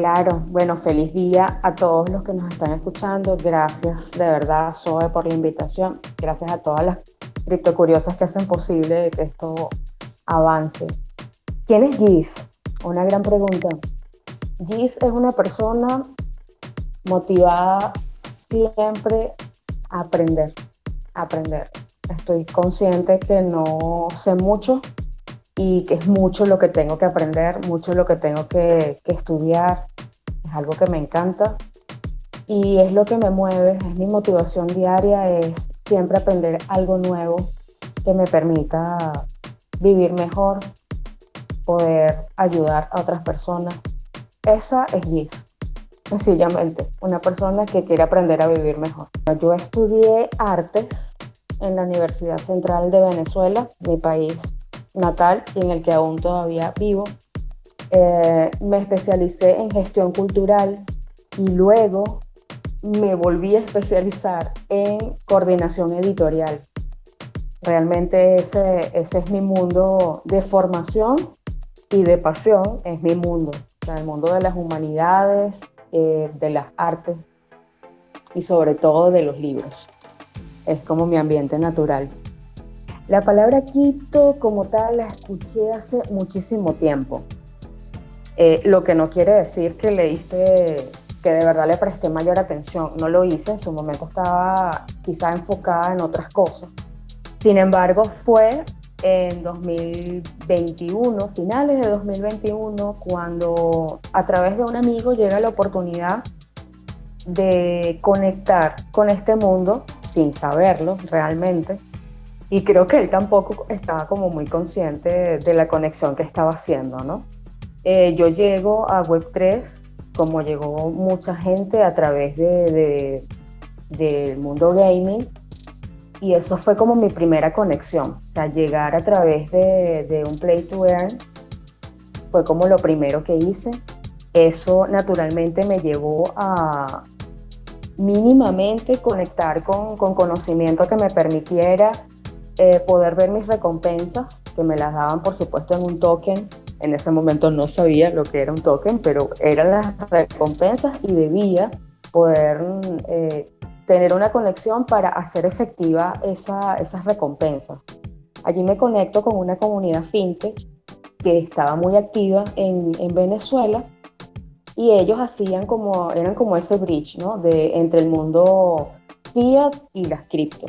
Claro, bueno, feliz día a todos los que nos están escuchando. Gracias de verdad, Zoe, por la invitación. Gracias a todas las criptocuriosas que hacen posible que esto avance. ¿Quién es Gis? Una gran pregunta. Gis es una persona motivada siempre a aprender, a aprender. Estoy consciente que no sé mucho y que es mucho lo que tengo que aprender, mucho lo que tengo que, estudiar. Es algo que me encanta y es lo que me mueve, es mi motivación diaria, es siempre aprender algo nuevo que me permita vivir mejor, poder ayudar a otras personas. Esa es Gis, sencillamente, una persona que quiere aprender a vivir mejor. Yo estudié artes en la Universidad Central de Venezuela, mi país natal y en el que aún todavía vivo. Eh, me especialicé en gestión cultural y luego me volví a especializar en coordinación editorial. Realmente ese, ese es mi mundo de formación y de pasión, es mi mundo, el mundo de las humanidades, eh, de las artes y sobre todo de los libros. Es como mi ambiente natural. La palabra quito como tal la escuché hace muchísimo tiempo, eh, lo que no quiere decir que le hice, que de verdad le presté mayor atención. No lo hice, en su momento estaba quizá enfocada en otras cosas. Sin embargo, fue en 2021, finales de 2021, cuando a través de un amigo llega la oportunidad de conectar con este mundo sin saberlo realmente. Y creo que él tampoco estaba como muy consciente de la conexión que estaba haciendo, ¿no? Eh, yo llego a Web3 como llegó mucha gente a través de, del mundo gaming y eso fue como mi primera conexión, o sea, llegar a través de, de un play to earn fue como lo primero que hice. Eso naturalmente me llevó a mínimamente conectar con, con conocimiento que me permitiera eh, poder ver mis recompensas, que me las daban por supuesto en un token. En ese momento no sabía lo que era un token, pero eran las recompensas y debía poder eh, tener una conexión para hacer efectiva esa, esas recompensas. Allí me conecto con una comunidad fintech que estaba muy activa en, en Venezuela y ellos hacían como, eran como ese bridge, ¿no? De, entre el mundo fiat y las cripto.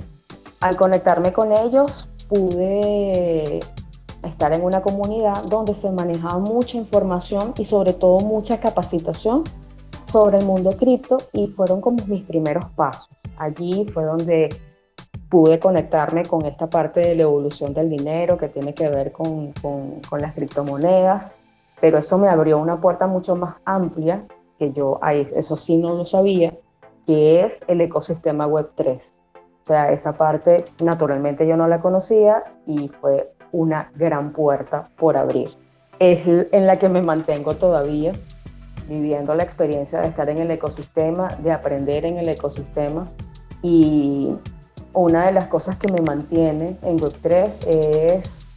Al conectarme con ellos pude estar en una comunidad donde se manejaba mucha información y sobre todo mucha capacitación sobre el mundo cripto y fueron como mis primeros pasos. Allí fue donde pude conectarme con esta parte de la evolución del dinero que tiene que ver con, con, con las criptomonedas, pero eso me abrió una puerta mucho más amplia, que yo eso sí no lo sabía, que es el ecosistema Web3. O sea, esa parte naturalmente yo no la conocía y fue una gran puerta por abrir. Es en la que me mantengo todavía viviendo la experiencia de estar en el ecosistema, de aprender en el ecosistema. Y una de las cosas que me mantiene en Web3 es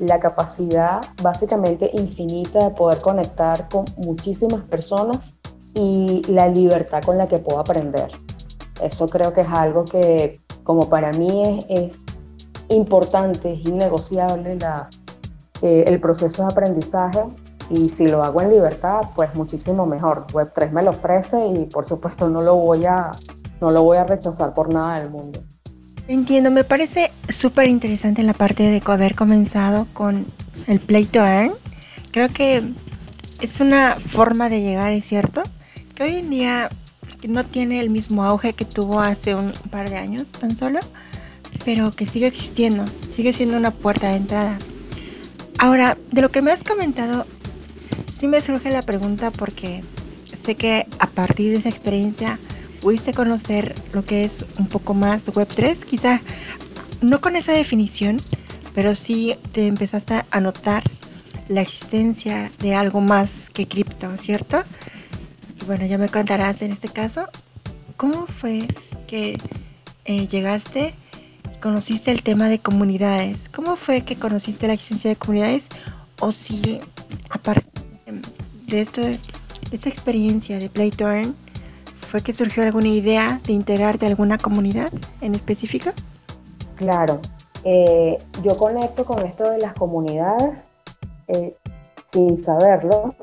la capacidad básicamente infinita de poder conectar con muchísimas personas y la libertad con la que puedo aprender. Eso creo que es algo que como para mí es, es importante, es innegociable la, eh, el proceso de aprendizaje y si lo hago en libertad, pues muchísimo mejor. Web3 me lo ofrece y por supuesto no lo voy a, no lo voy a rechazar por nada del mundo. Entiendo, me parece súper interesante la parte de haber comenzado con el Play to Earn. Creo que es una forma de llegar, es cierto, que hoy en día no tiene el mismo auge que tuvo hace un par de años tan solo, pero que sigue existiendo, sigue siendo una puerta de entrada. Ahora, de lo que me has comentado, sí me surge la pregunta porque sé que a partir de esa experiencia pudiste conocer lo que es un poco más Web3, quizá no con esa definición, pero sí te empezaste a notar la existencia de algo más que cripto, ¿cierto? Y bueno, ya me contarás en este caso, ¿cómo fue que eh, llegaste conociste el tema de comunidades? ¿Cómo fue que conociste la existencia de comunidades? O si aparte de esto esta experiencia de Play fue que surgió alguna idea de integrarte a alguna comunidad en específico? Claro, eh, yo conecto con esto de las comunidades eh, sin saberlo,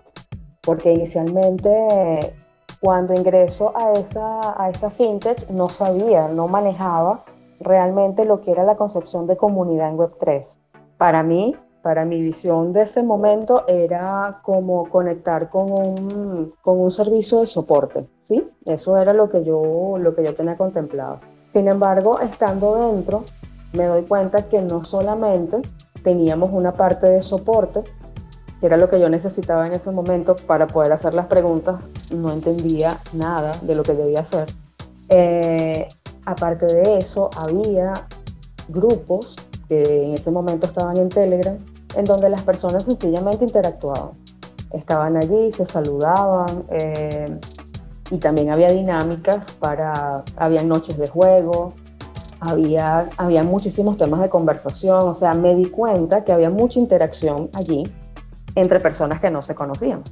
porque inicialmente cuando ingreso a esa, a esa fintech no sabía, no manejaba realmente lo que era la concepción de comunidad en Web3. Para mí, para mi visión de ese momento era como conectar con un, con un servicio de soporte, ¿sí? Eso era lo que, yo, lo que yo tenía contemplado. Sin embargo, estando dentro, me doy cuenta que no solamente teníamos una parte de soporte, que era lo que yo necesitaba en ese momento para poder hacer las preguntas, no entendía nada de lo que debía hacer. Eh, aparte de eso, había grupos que en ese momento estaban en Telegram, en donde las personas sencillamente interactuaban. Estaban allí, se saludaban eh, y también había dinámicas para, había noches de juego, había, había muchísimos temas de conversación, o sea, me di cuenta que había mucha interacción allí entre personas que no se conocían.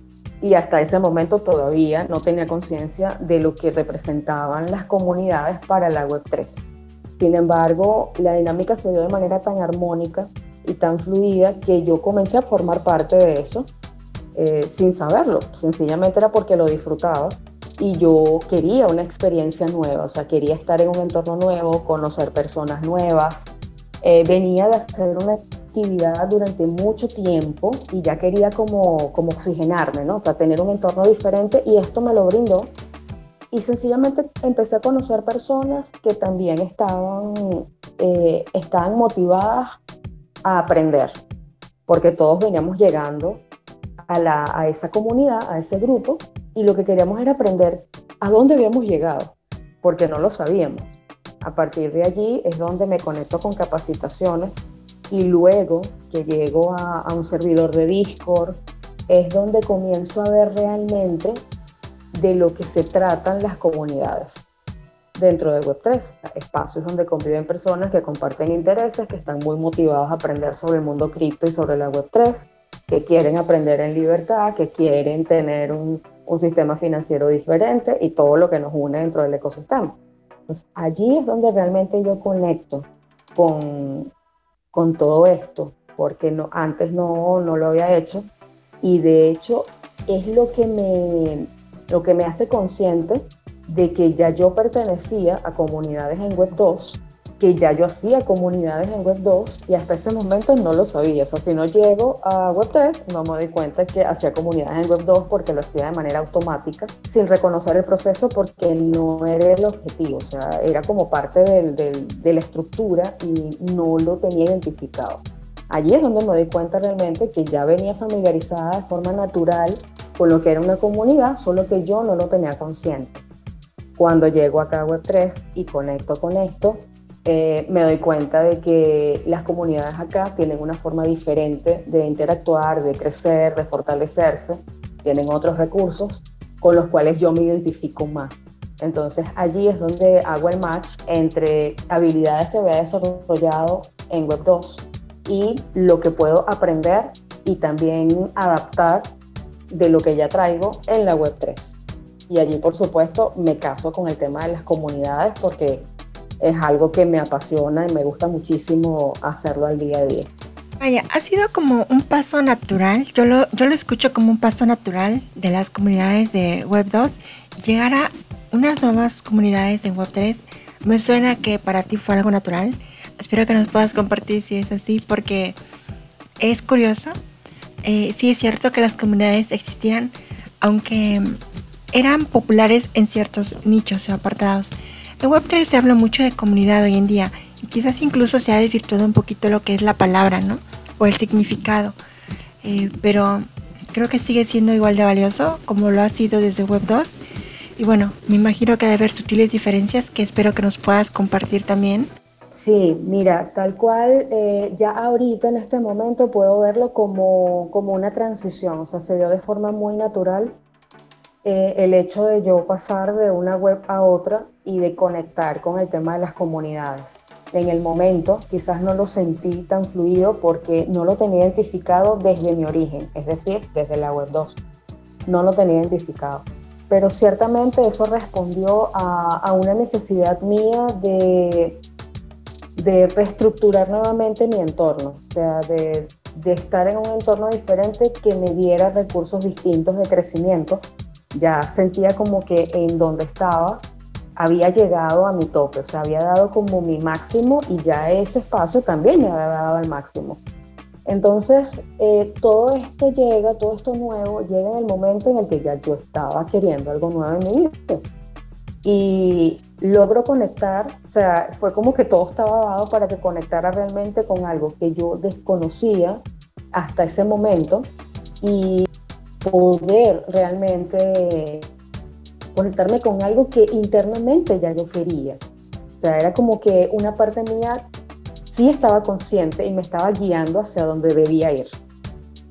Y hasta ese momento todavía no tenía conciencia de lo que representaban las comunidades para la Web3. Sin embargo, la dinámica se dio de manera tan armónica y tan fluida que yo comencé a formar parte de eso eh, sin saberlo. Sencillamente era porque lo disfrutaba y yo quería una experiencia nueva, o sea, quería estar en un entorno nuevo, conocer personas nuevas. Eh, venía de hacer una durante mucho tiempo y ya quería como, como oxigenarme, ¿no? O sea, tener un entorno diferente y esto me lo brindó. Y sencillamente empecé a conocer personas que también estaban, eh, estaban motivadas a aprender, porque todos veníamos llegando a, la, a esa comunidad, a ese grupo, y lo que queríamos era aprender a dónde habíamos llegado, porque no lo sabíamos. A partir de allí es donde me conecto con capacitaciones y luego que llego a, un servidor de Discord, es donde comienzo a ver realmente de lo que se tratan las comunidades dentro de Web3, espacios donde conviven personas que comparten intereses, que están muy motivados a aprender sobre el mundo cripto y sobre la Web3, que quieren aprender en libertad, que quieren tener un, un sistema financiero diferente y todo lo que nos une dentro del ecosistema. Pues allí es donde realmente yo conecto con, con todo esto, porque no, antes no, no lo había hecho. Y de hecho es lo que me, lo que me hace consciente de que ya yo pertenecía a comunidades en Web 2 que ya yo hacía comunidades en Web 2 y hasta ese momento no lo sabía. O sea, si no llego a Web 3, no me doy cuenta que hacía comunidades en Web 2 porque lo hacía de manera automática, sin reconocer el proceso porque no era el objetivo. O sea, era como parte del, del, de la estructura y no lo tenía identificado. Allí es donde me doy cuenta realmente que ya venía familiarizada de forma natural con lo que era una comunidad, solo que yo no lo tenía consciente. Cuando llego acá a Web3 y conecto con esto, eh, me doy cuenta de que las comunidades acá tienen una forma diferente de interactuar, de crecer, de fortalecerse, tienen otros recursos con los cuales yo me identifico más. Entonces allí es donde hago el match entre habilidades que había desarrollado en Web 2 y lo que puedo aprender y también adaptar de lo que ya traigo en la Web 3. Y allí, por supuesto, me caso con el tema de las comunidades porque es algo que me apasiona y me gusta muchísimo hacerlo al día a día. Vaya, ha sido como un paso natural, yo lo, yo lo escucho como un paso natural de las comunidades de Web 2, llegar a unas nuevas comunidades en Web 3. Me suena que para ti fue algo natural. Espero que nos puedas compartir si es así, porque es curioso. Eh, sí es cierto que las comunidades existían, aunque eran populares en ciertos nichos o apartados. En Web3 se habla mucho de comunidad hoy en día y quizás incluso se ha desvirtuado un poquito lo que es la palabra, ¿no? O el significado. Eh, pero creo que sigue siendo igual de valioso como lo ha sido desde Web2. Y bueno, me imagino que debe haber sutiles diferencias que espero que nos puedas compartir también. Sí, mira, tal cual, eh, ya ahorita en este momento puedo verlo como, como una transición, o sea, se dio de forma muy natural eh, el hecho de yo pasar de una web a otra y de conectar con el tema de las comunidades. En el momento quizás no lo sentí tan fluido porque no lo tenía identificado desde mi origen, es decir, desde la web 2. no lo tenía identificado. Pero ciertamente eso respondió a, una necesidad mía de, reestructurar nuevamente mi entorno, o sea, de estar en un entorno diferente que me diera recursos distintos de crecimiento. Ya sentía como que en donde estaba había llegado a mi tope, o sea, había dado como mi máximo y ya ese espacio también me había dado el máximo. Entonces, eh, todo esto llega, todo esto nuevo, llega en el momento en el que ya yo estaba queriendo algo nuevo en mi vida. Y logro conectar, o sea, fue como que todo estaba dado para que conectara realmente con algo que yo desconocía hasta ese momento y poder realmente conectarme con algo que internamente ya yo quería. O sea, era como que una parte mía sí estaba consciente y me estaba guiando hacia donde debía ir.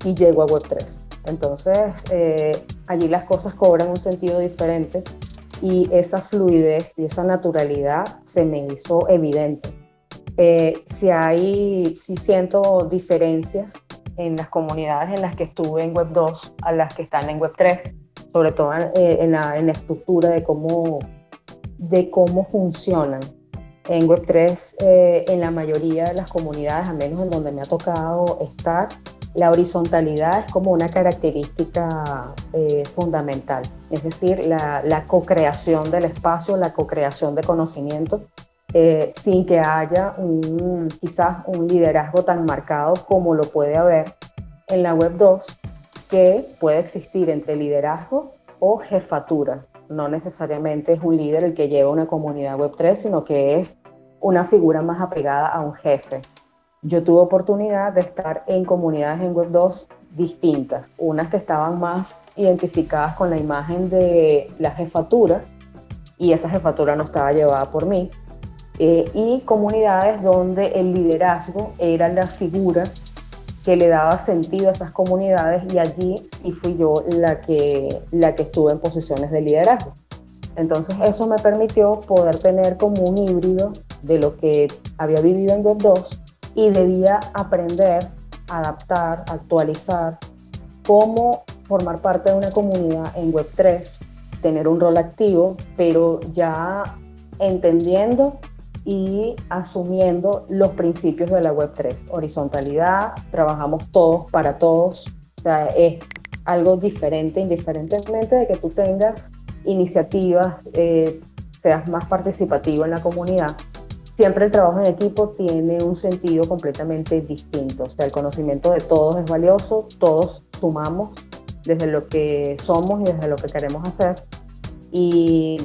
Y llego a Web3. Entonces, eh, allí las cosas cobran un sentido diferente y esa fluidez y esa naturalidad se me hizo evidente. Eh, si hay, si siento diferencias en las comunidades en las que estuve en Web 2 a las que están en Web 3, sobre todo eh, en, la, en, la, estructura de cómo, de cómo funcionan. En Web3, eh, en la mayoría de las comunidades, al menos en donde me ha tocado estar, la horizontalidad es como una característica eh, fundamental, es decir, la, la co-creación del espacio, la co-creación de conocimiento, eh, sin que haya un, quizás un liderazgo tan marcado como lo puede haber en la Web 2, que puede existir entre liderazgo o jefatura. No necesariamente es un líder el que lleva una comunidad Web3, sino que es una figura más apegada a un jefe. Yo tuve oportunidad de estar en comunidades en Web2 distintas, unas que estaban más identificadas con la imagen de la jefatura y esa jefatura no estaba llevada por mí, eh, y comunidades donde el liderazgo era la figura que le daba sentido a esas comunidades y allí sí fui yo la que, la que estuve en posiciones de liderazgo. Entonces eso me permitió poder tener como un híbrido de lo que había vivido en Web 2 y debía aprender, adaptar, actualizar cómo formar parte de una comunidad en Web 3, tener un rol activo, pero ya entendiendo y asumiendo los principios de la Web3. Horizontalidad, trabajamos todos para todos, o sea, es algo diferente, indiferentemente de que tú tengas iniciativas, eh, seas más participativo en la comunidad. Siempre el trabajo en equipo tiene un sentido completamente distinto, o sea, el conocimiento de todos es valioso, todos sumamos desde lo que somos y desde lo que queremos hacer. Y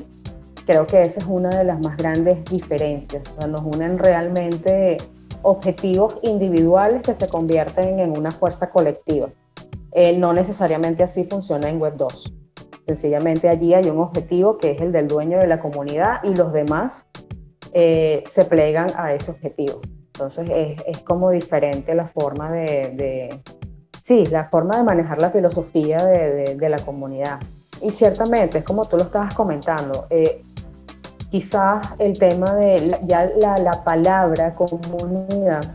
Creo que esa es una de las más grandes diferencias. nos unen realmente objetivos individuales que se convierten en una fuerza colectiva. Eh, no necesariamente así funciona en Web 2. Sencillamente allí hay un objetivo que es el del dueño de la comunidad y los demás eh, se plegan a ese objetivo. Entonces es, es como diferente la forma de, de, sí, la forma de manejar la filosofía de, de, de, la comunidad. Y ciertamente, es como tú lo estabas comentando, eh, quizás el tema de ya la, palabra comunidad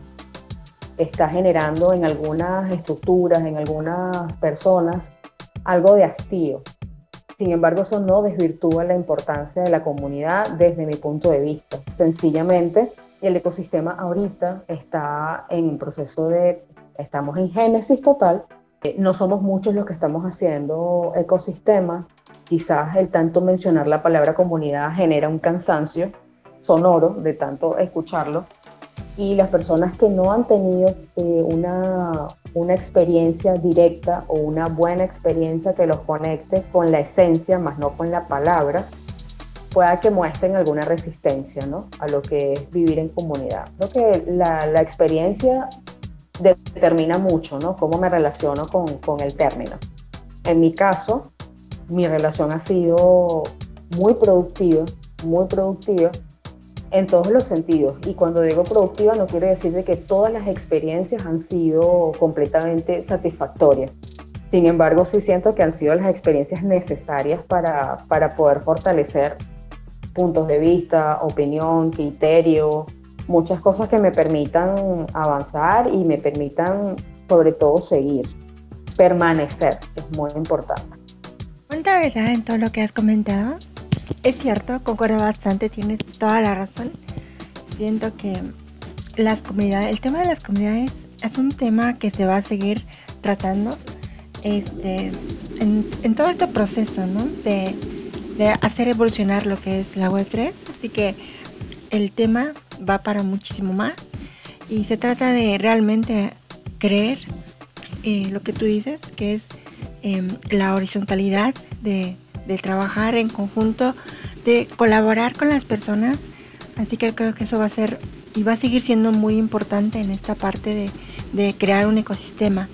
está generando en algunas estructuras, en algunas personas, algo de hastío. Sin embargo, eso no desvirtúa la importancia de la comunidad desde mi punto de vista. Sencillamente, el ecosistema ahorita está en un proceso de, estamos en génesis total. No somos muchos los que estamos haciendo ecosistemas quizás el tanto mencionar la palabra comunidad genera un cansancio sonoro de tanto escucharlo y las personas que no han tenido eh, una, una experiencia directa o una buena experiencia que los conecte con la esencia, más no con la palabra, pueda que muestren alguna resistencia ¿no? a lo que es vivir en comunidad. Creo que la, la experiencia determina mucho ¿no? cómo me relaciono con, con el término. En mi caso, mi relación ha sido muy productiva, muy productiva en todos los sentidos. Y cuando digo productiva no quiere decir de que todas las experiencias han sido completamente satisfactorias. Sin embargo, sí siento que han sido las experiencias necesarias para, para poder fortalecer puntos de vista, opinión, criterio, muchas cosas que me permitan avanzar y me permitan sobre todo seguir, permanecer, es muy importante. Tanta verdad en todo lo que has comentado. Es cierto, concuerdo bastante, tienes toda la razón. Siento que las comunidades, el tema de las comunidades es un tema que se va a seguir tratando este, en, todo este proceso, ¿no? De, de hacer evolucionar lo que es la Web3. Así que el tema va para muchísimo más y se trata de realmente creer eh, lo que tú dices, que es em, la horizontalidad de, trabajar en conjunto, de colaborar con las personas. Así que creo que eso va a ser y va a seguir siendo muy importante en esta parte de, de crear un ecosistema.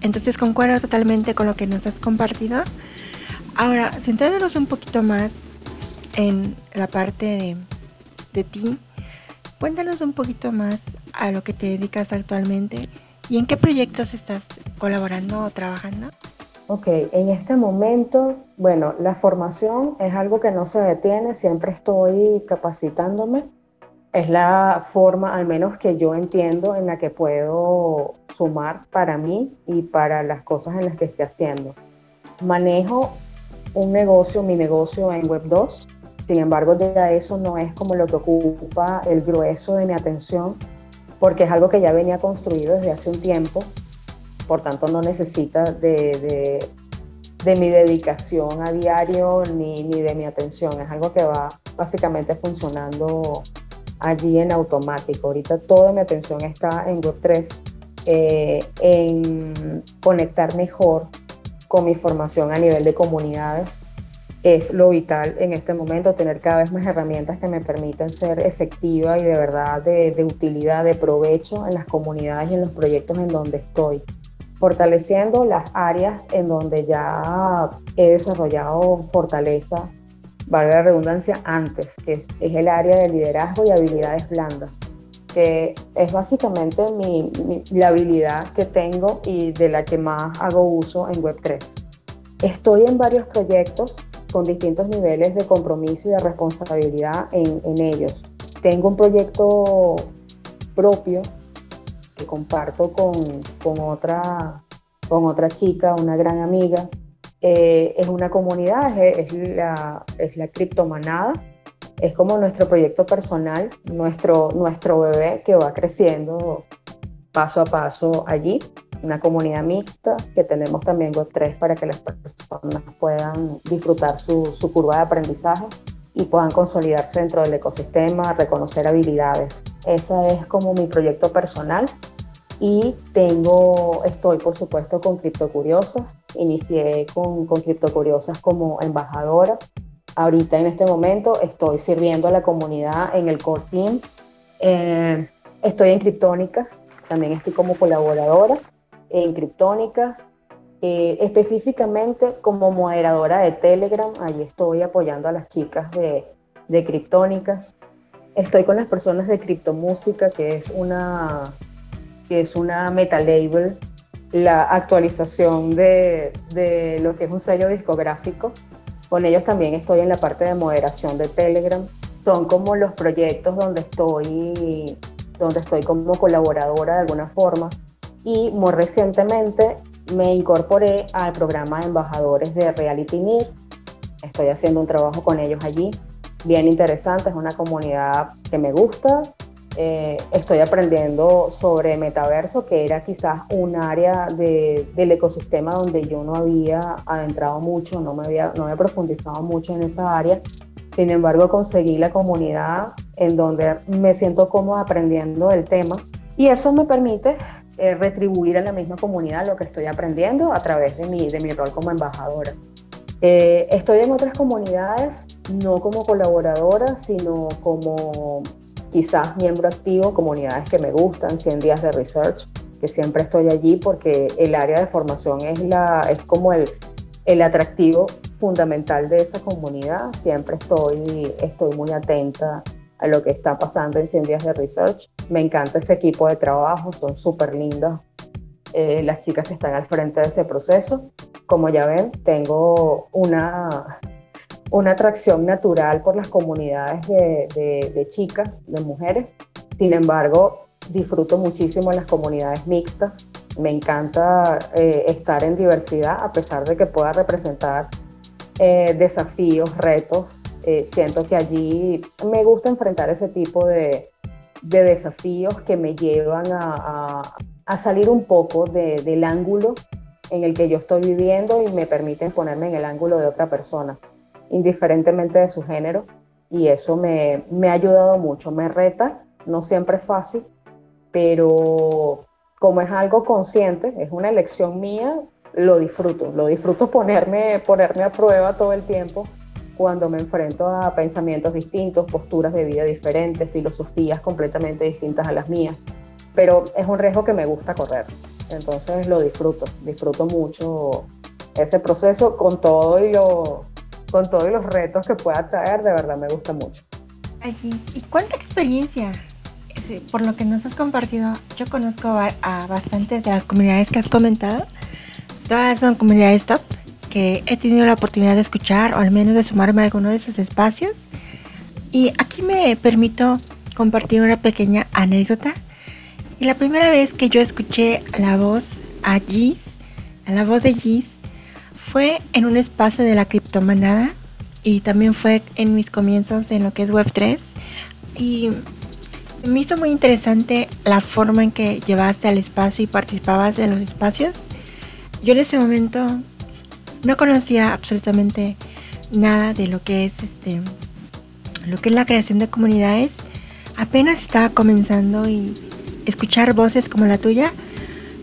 Entonces concuerdo totalmente con lo que nos has compartido. Ahora, centrándonos un poquito más en la parte de, de ti, cuéntanos un poquito más a lo que te dedicas actualmente y en qué proyectos estás colaborando o trabajando. Ok, en este momento, bueno, la formación es algo que no se detiene, siempre estoy capacitándome. Es la forma, al menos que yo entiendo, en la que puedo sumar para mí y para las cosas en las que esté haciendo. Manejo un negocio, mi negocio en Web 2, sin embargo, ya eso no es como lo que ocupa el grueso de mi atención, porque es algo que ya venía construido desde hace un tiempo, por tanto no necesita de, mi dedicación a diario ni, ni, de mi atención, es algo que va básicamente funcionando allí en automático. Ahorita toda mi atención está en Web3, eh, en conectar mejor con mi formación a nivel de comunidades. Es lo vital en este momento, tener cada vez más herramientas que me permitan ser efectiva y de verdad de, utilidad, de provecho en las comunidades y en los proyectos en donde estoy, fortaleciendo las áreas en donde ya he desarrollado fortaleza, valga la redundancia, antes, que es, el área de liderazgo y habilidades blandas que es básicamente la habilidad que tengo y de la que más hago uso en Web3. Estoy en varios proyectos con distintos niveles de compromiso y de responsabilidad en, ellos. Tengo un proyecto propio que comparto con, con, otra, con otra chica, una gran amiga. Eh, es una comunidad, es, la, es la criptomanada. Es como nuestro proyecto personal, nuestro, nuestro bebé que va creciendo paso a paso allí una comunidad mixta que tenemos también Web3 para que las personas puedan disfrutar su, su, curva de aprendizaje y puedan consolidarse dentro del ecosistema, reconocer habilidades. Ese es como mi proyecto personal y tengo, estoy por supuesto con Criptocuriosas, inicié con, con Criptocuriosas como embajadora. Ahorita en este momento estoy sirviendo a la comunidad en el core team. Eh, estoy en Criptónicas, también estoy como colaboradora en Criptónicas, eh, específicamente como moderadora de Telegram, ahí estoy apoyando a las chicas de, de Criptónicas. Estoy con las personas de Criptomúsica, que es una, que es una meta label, la actualización de, de lo que es un sello discográfico. Con ellos también estoy en la parte de moderación de Telegram. Son como los proyectos donde estoy, donde estoy como colaboradora de alguna forma y muy recientemente me incorporé al programa de embajadores de Reality Need. Estoy haciendo un trabajo con ellos allí, bien interesante, es una comunidad que me gusta. Eh, estoy aprendiendo sobre metaverso, que era quizás un área del ecosistema donde yo no había adentrado mucho, no me había, no había profundizado mucho en esa área. Sin embargo, conseguí la comunidad en donde me siento cómoda aprendiendo el tema y eso me permite eh, retribuir a la misma comunidad lo que estoy aprendiendo a través de mi, de mi rol como embajadora. Eh, estoy en otras comunidades, no como colaboradora, sino como quizás miembro activo, comunidades que me gustan, 100 días de research, que siempre estoy allí porque el área de formación es, la, es como el, el atractivo fundamental de esa comunidad. Siempre estoy, estoy muy atenta a lo que está pasando en 100 días de research. Me encanta ese equipo de trabajo, son súper lindas eh, las chicas que están al frente de ese proceso. Como ya ven, tengo una, una atracción natural por las comunidades de, chicas, de mujeres. Sin embargo, disfruto muchísimo en las comunidades mixtas. Me encanta eh, estar en diversidad, a pesar de que pueda representar eh, desafíos, retos. Eh, siento que allí me gusta enfrentar ese tipo de, desafíos que me llevan a, salir un poco del ángulo en el que yo estoy viviendo y me permiten ponerme en el ángulo de otra persona, indiferentemente de su género. Y eso me, me ha ayudado mucho, me reta, no siempre es fácil, pero como es algo consciente, es una elección mía, lo disfruto, lo disfruto ponerme, ponerme a prueba todo el tiempo cuando me enfrento a pensamientos distintos, posturas de vida diferentes, filosofías completamente distintas a las mías. Pero es un riesgo que me gusta correr, entonces lo disfruto, disfruto mucho ese proceso con todo y lo, con todos los retos que pueda traer, de verdad me gusta mucho. ¿Y cuánta experiencia? Por lo que nos has compartido, yo conozco a bastantes de las comunidades que has comentado Todas son comunidades top que he tenido la oportunidad de escuchar o al menos de sumarme a alguno de sus espacios. Y aquí me permito compartir una pequeña anécdota. Y la primera vez que yo escuché la voz a Gis, a la voz de Gis, fue en un espacio de la criptomanada y también fue en mis comienzos en lo que es Web3. Y me hizo muy interesante la forma en que llevaste al espacio y participabas en los espacios yo en ese momento no conocía absolutamente nada de lo que es este lo que es la creación de comunidades. Apenas estaba comenzando y escuchar voces como la tuya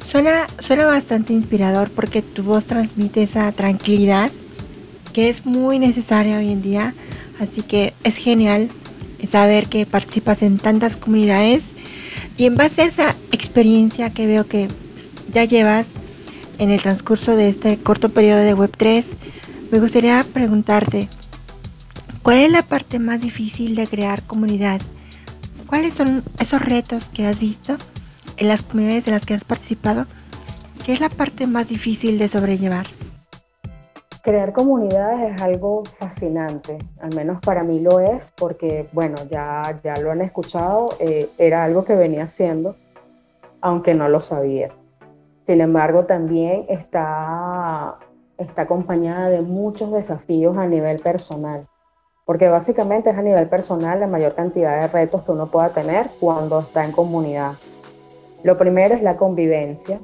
suena, suena bastante inspirador porque tu voz transmite esa tranquilidad que es muy necesaria hoy en día. Así que es genial saber que participas en tantas comunidades y en base a esa experiencia que veo que ya llevas en el transcurso de este corto periodo de Web3, me gustaría preguntarte, ¿cuál es la parte más difícil de crear comunidad? ¿Cuáles son esos retos que has visto en las comunidades en las que has participado? ¿Qué es la parte más difícil de sobrellevar? Crear comunidades es algo fascinante, al menos para mí lo es, porque bueno, ya, ya lo han escuchado, eh, era algo que venía haciendo, aunque no lo sabía. Sin embargo, también está, está acompañada de muchos desafíos a nivel personal, porque básicamente es a nivel personal la mayor cantidad de retos que uno pueda tener cuando está en comunidad. Lo primero es la convivencia,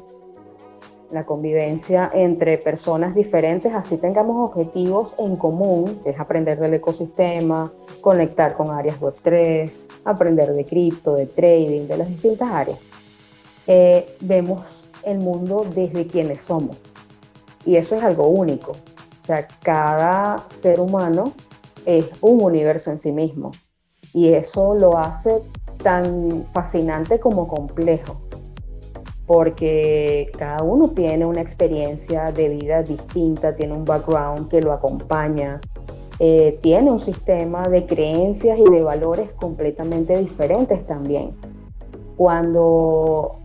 la convivencia entre personas diferentes, así tengamos objetivos en común, que es aprender del ecosistema, conectar con áreas web 3, aprender de cripto, de trading, de las distintas áreas. Eh, vemos el mundo desde quienes somos. Y eso es algo único. O sea, cada ser humano es un universo en sí mismo. Y eso lo hace tan fascinante como complejo. Porque cada uno tiene una experiencia de vida distinta, tiene un background que lo acompaña, eh, tiene un sistema de creencias y de valores completamente diferentes también. Cuando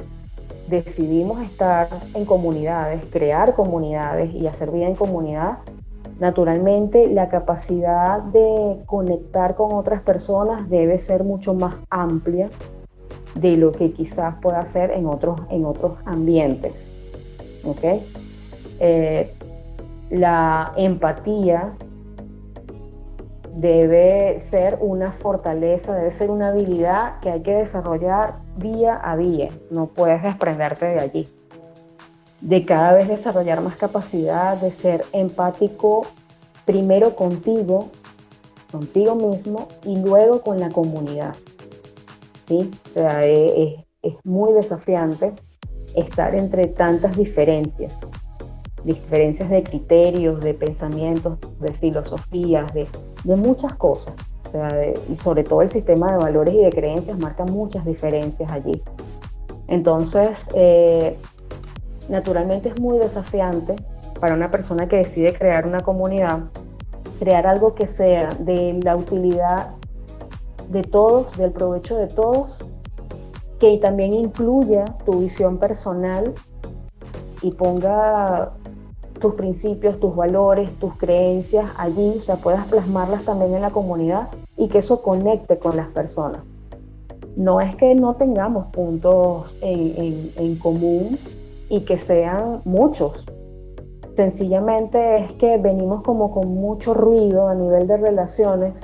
decidimos estar en comunidades, crear comunidades y hacer vida en comunidad, naturalmente la capacidad de conectar con otras personas debe ser mucho más amplia de lo que quizás pueda ser en otros, en otros ambientes. Eh, la empatía debe ser una fortaleza, debe ser una habilidad que hay que desarrollar día a día. No puedes desprenderte de allí. De cada vez desarrollar más capacidad de ser empático primero contigo, contigo mismo y luego con la comunidad. ¿Sí? O sea, es, es muy desafiante estar entre tantas diferencias diferencias de criterios, de pensamientos, de filosofías, de de muchas cosas. y sobre todo el sistema de valores y de creencias marca muchas diferencias allí. Entonces, eh, naturalmente es muy desafiante para una persona que decide crear una comunidad, crear algo que sea de la utilidad de todos, del provecho de todos, que también incluya tu visión personal y ponga tus principios, tus valores, tus creencias allí, o sea, puedas plasmarlas también en la comunidad y que eso conecte con las personas. No es que no tengamos puntos en, común y que sean muchos, Sencillamente es que venimos como con mucho ruido a nivel de relaciones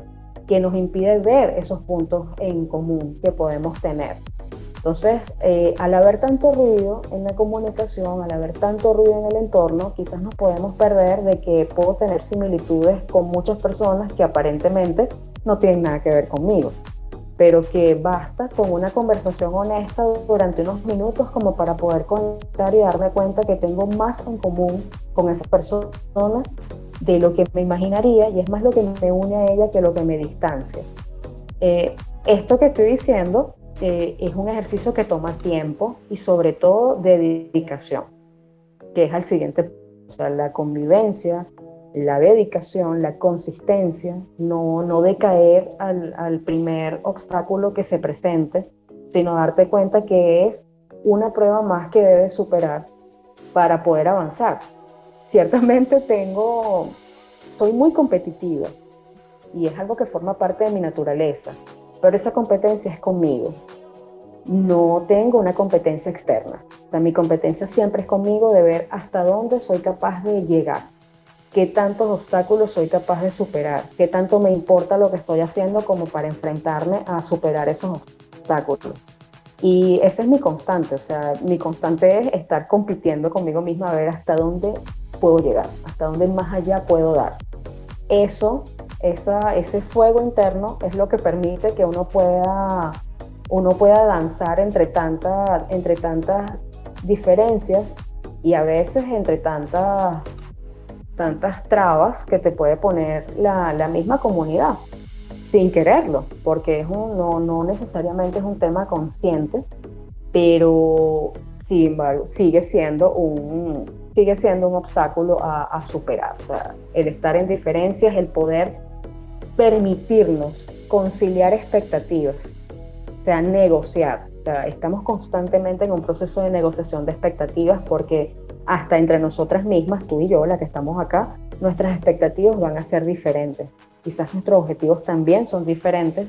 que nos impide ver esos puntos en común que podemos tener. Entonces, eh, al haber tanto ruido en la comunicación, al haber tanto ruido en el entorno, quizás nos podemos perder de que puedo tener similitudes con muchas personas que aparentemente no tienen nada que ver conmigo, pero que basta con una conversación honesta durante unos minutos como para poder contar y darme cuenta que tengo más en común con esa persona de lo que me imaginaría y es más lo que me une a ella que lo que me distancia. Eh, esto que estoy diciendo eh, es un ejercicio que toma tiempo y sobre todo de dedicación, que es al siguiente, o sea, la convivencia, la dedicación, la consistencia, no, no decaer al primer obstáculo que se presente, sino darte cuenta que es una prueba más que debes superar para poder avanzar. Ciertamente tengo, soy muy competitiva y es algo que forma parte de mi naturaleza pero esa competencia es conmigo. No tengo una competencia externa. O mi competencia siempre es conmigo de ver hasta dónde soy capaz de llegar, qué tantos obstáculos soy capaz de superar, qué tanto me importa lo que estoy haciendo como para enfrentarme a superar esos obstáculos. Y ese es mi constante, o sea, mi constante es estar compitiendo conmigo misma a ver hasta dónde puedo llegar, hasta dónde más allá puedo dar. Eso ese fuego interno es lo que permite que uno pueda, uno pueda danzar entre, tanta, entre tantas diferencias y a veces entre tantas, tantas trabas que te puede poner la, misma comunidad sin quererlo, porque es no, no necesariamente es un tema consciente, pero sin embargo sigue siendo un, sigue siendo un obstáculo a, a superar. O sea, el estar en diferencias, el poder permitirnos conciliar expectativas, o sea, negociar. estamos constantemente en un proceso de negociación de expectativas porque hasta entre nosotras mismas, tú y yo, la que estamos acá, nuestras expectativas van a ser diferentes. Quizás nuestros objetivos también son diferentes,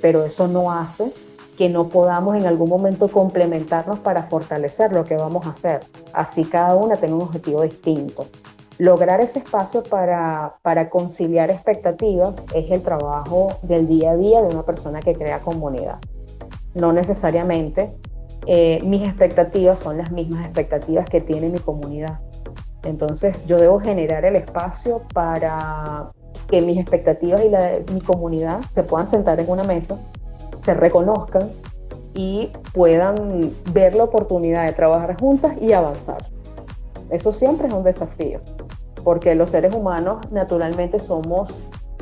pero eso no hace que no podamos en algún momento complementarnos para fortalecer lo que vamos a hacer. Así cada una tenga un objetivo distinto lograr ese espacio para, conciliar expectativas es el trabajo del día a día de una persona que crea comunidad. No necesariamente eh, mis expectativas son las mismas expectativas que tiene mi comunidad. Entonces yo debo generar el espacio para que mis expectativas y la mi comunidad se puedan sentar en una mesa, se reconozcan y puedan ver la oportunidad de trabajar juntas y avanzar. Eso siempre es un desafío porque los seres humanos naturalmente somos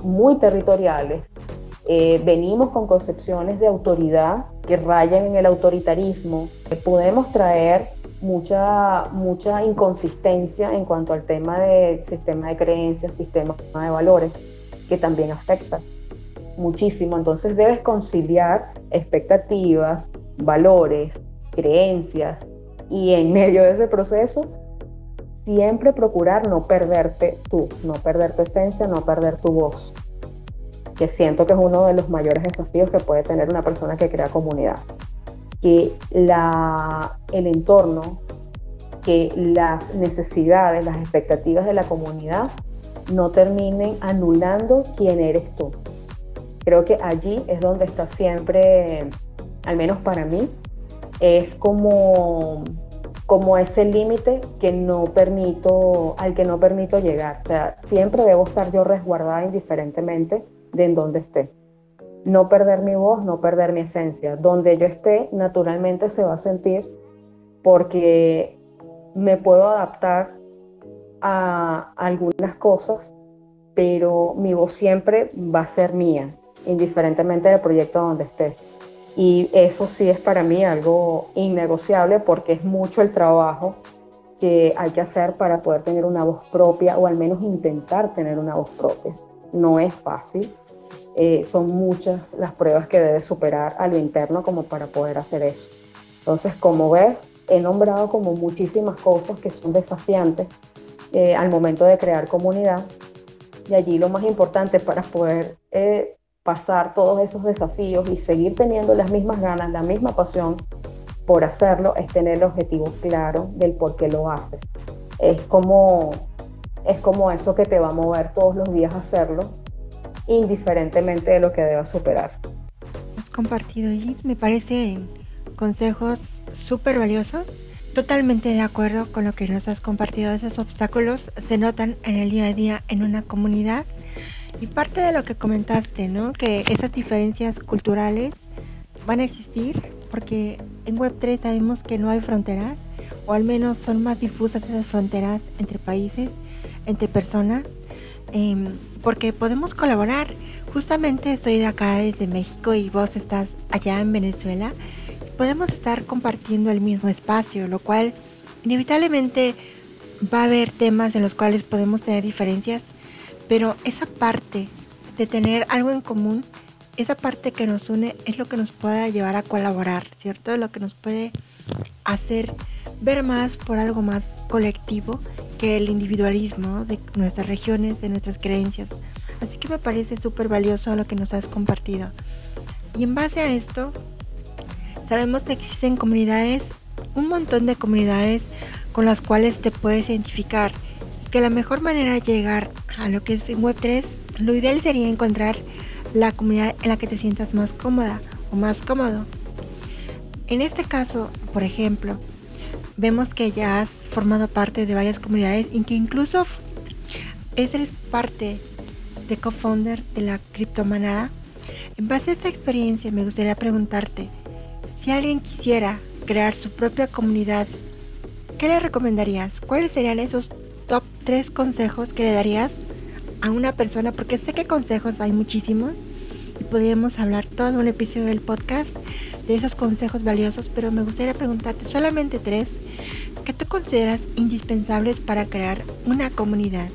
muy territoriales, eh, venimos con concepciones de autoridad que rayan en el autoritarismo, podemos traer mucha, mucha inconsistencia en cuanto al tema del sistema de creencias, sistema de valores, que también afecta muchísimo. Entonces debes conciliar expectativas, valores, creencias y en medio de ese proceso siempre procurar no perderte tú, no perder tu esencia, no perder tu voz, que siento que es uno de los mayores desafíos que puede tener una persona que crea comunidad. Que la, el entorno, que las necesidades, las expectativas de la comunidad no terminen anulando quién eres tú. Creo que allí es donde está siempre, al menos para mí, es como como ese límite que no permito, al que no permito llegar. O sea, siempre debo estar yo resguardada indiferentemente de en dónde esté. No perder mi voz, no perder mi esencia. Donde yo esté, naturalmente se va a sentir porque me puedo adaptar a algunas cosas, pero mi voz siempre va a ser mía, indiferentemente del proyecto donde esté. Y eso sí es para mí algo innegociable porque es mucho el trabajo que hay que hacer para poder tener una voz propia o al menos intentar tener una voz propia. No es fácil. Eh, son muchas las pruebas que debes superar a lo interno como para poder hacer eso. Entonces, como ves, he nombrado como muchísimas cosas que son desafiantes eh, al momento de crear comunidad. Y allí lo más importante para poder eh, pasar todos esos desafíos y seguir teniendo las mismas ganas, la misma pasión por hacerlo, es tener el objetivo claro del por qué lo haces. es como, es como eso que te va a mover todos los días a hacerlo, indiferentemente de lo que debas superar. Has compartido, Liz, me parecen consejos súper valiosos. Totalmente de acuerdo con lo que nos has compartido. Esos obstáculos se notan en el día a día en una comunidad. Y parte de lo que comentaste, ¿no? Que esas diferencias culturales van a existir porque en Web3 sabemos que no hay fronteras, o al menos son más difusas esas fronteras entre países, entre personas, em, porque podemos colaborar. Justamente estoy de acá desde México y vos estás allá en Venezuela. Podemos estar compartiendo el mismo espacio, lo cual inevitablemente va a haber temas en los cuales podemos tener diferencias, pero esa parte de tener algo en común, esa parte que nos une es lo que nos puede llevar a colaborar, ¿cierto? Lo que nos puede hacer ver más por algo más colectivo que el individualismo de nuestras regiones, de nuestras creencias. Así que me parece súper valioso lo que nos has compartido. Y en base a esto, sabemos que existen comunidades, un montón de comunidades con las cuales te puedes identificar. Que la mejor manera de llegar a lo que es en Web3, lo ideal sería encontrar la comunidad en la que te sientas más cómoda o más cómodo. En este caso, por ejemplo, vemos que ya has formado parte de varias comunidades y que incluso eres parte de co-founder de la criptomanada. En base a esta experiencia me gustaría preguntarte, si alguien quisiera crear su propia comunidad, ¿qué le recomendarías? ¿Cuáles serían esos top 3 consejos que le darías a una persona? Porque sé que consejos hay muchísimos y podríamos hablar todo un episodio del podcast de esos consejos valiosos, pero me gustaría preguntarte solamente tres que tú consideras indispensables para crear una comunidad.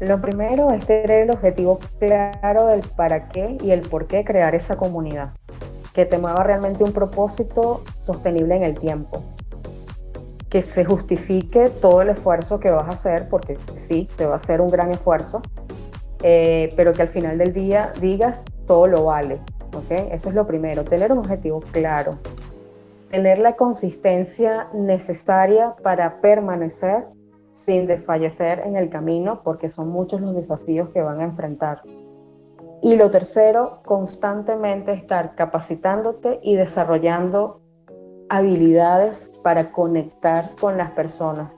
Lo primero es tener el objetivo claro del para qué y el por qué crear esa comunidad, que te mueva realmente un propósito sostenible en el tiempo, que se justifique todo el esfuerzo que vas a hacer, porque sí, te va a hacer un gran esfuerzo, eh, pero que al final del día digas todo lo vale, eso es lo primero, tener un objetivo claro, tener la consistencia necesaria para permanecer sin desfallecer en el camino, porque son muchos los desafíos que van a enfrentar. Y lo tercero, constantemente estar capacitándote y desarrollando habilidades para conectar con las personas,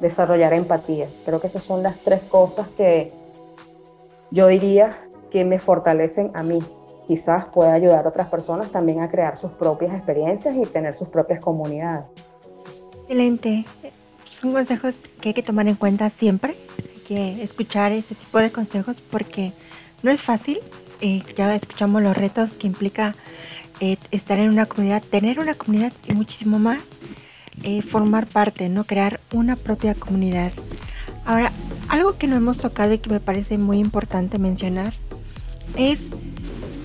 desarrollar empatía. Creo que esas son las tres cosas que yo diría que me fortalecen a mí quizás pueda ayudar a otras personas también a crear sus propias experiencias y tener sus propias comunidades. Excelente. Son consejos que hay que tomar en cuenta siempre. Hay que escuchar ese tipo de consejos porque no es fácil. Eh, ya escuchamos los retos que implica eh, estar en una comunidad, tener una comunidad y muchísimo más. Eh, formar parte, no crear una propia comunidad. Ahora, algo que no hemos tocado y que me parece muy importante mencionar es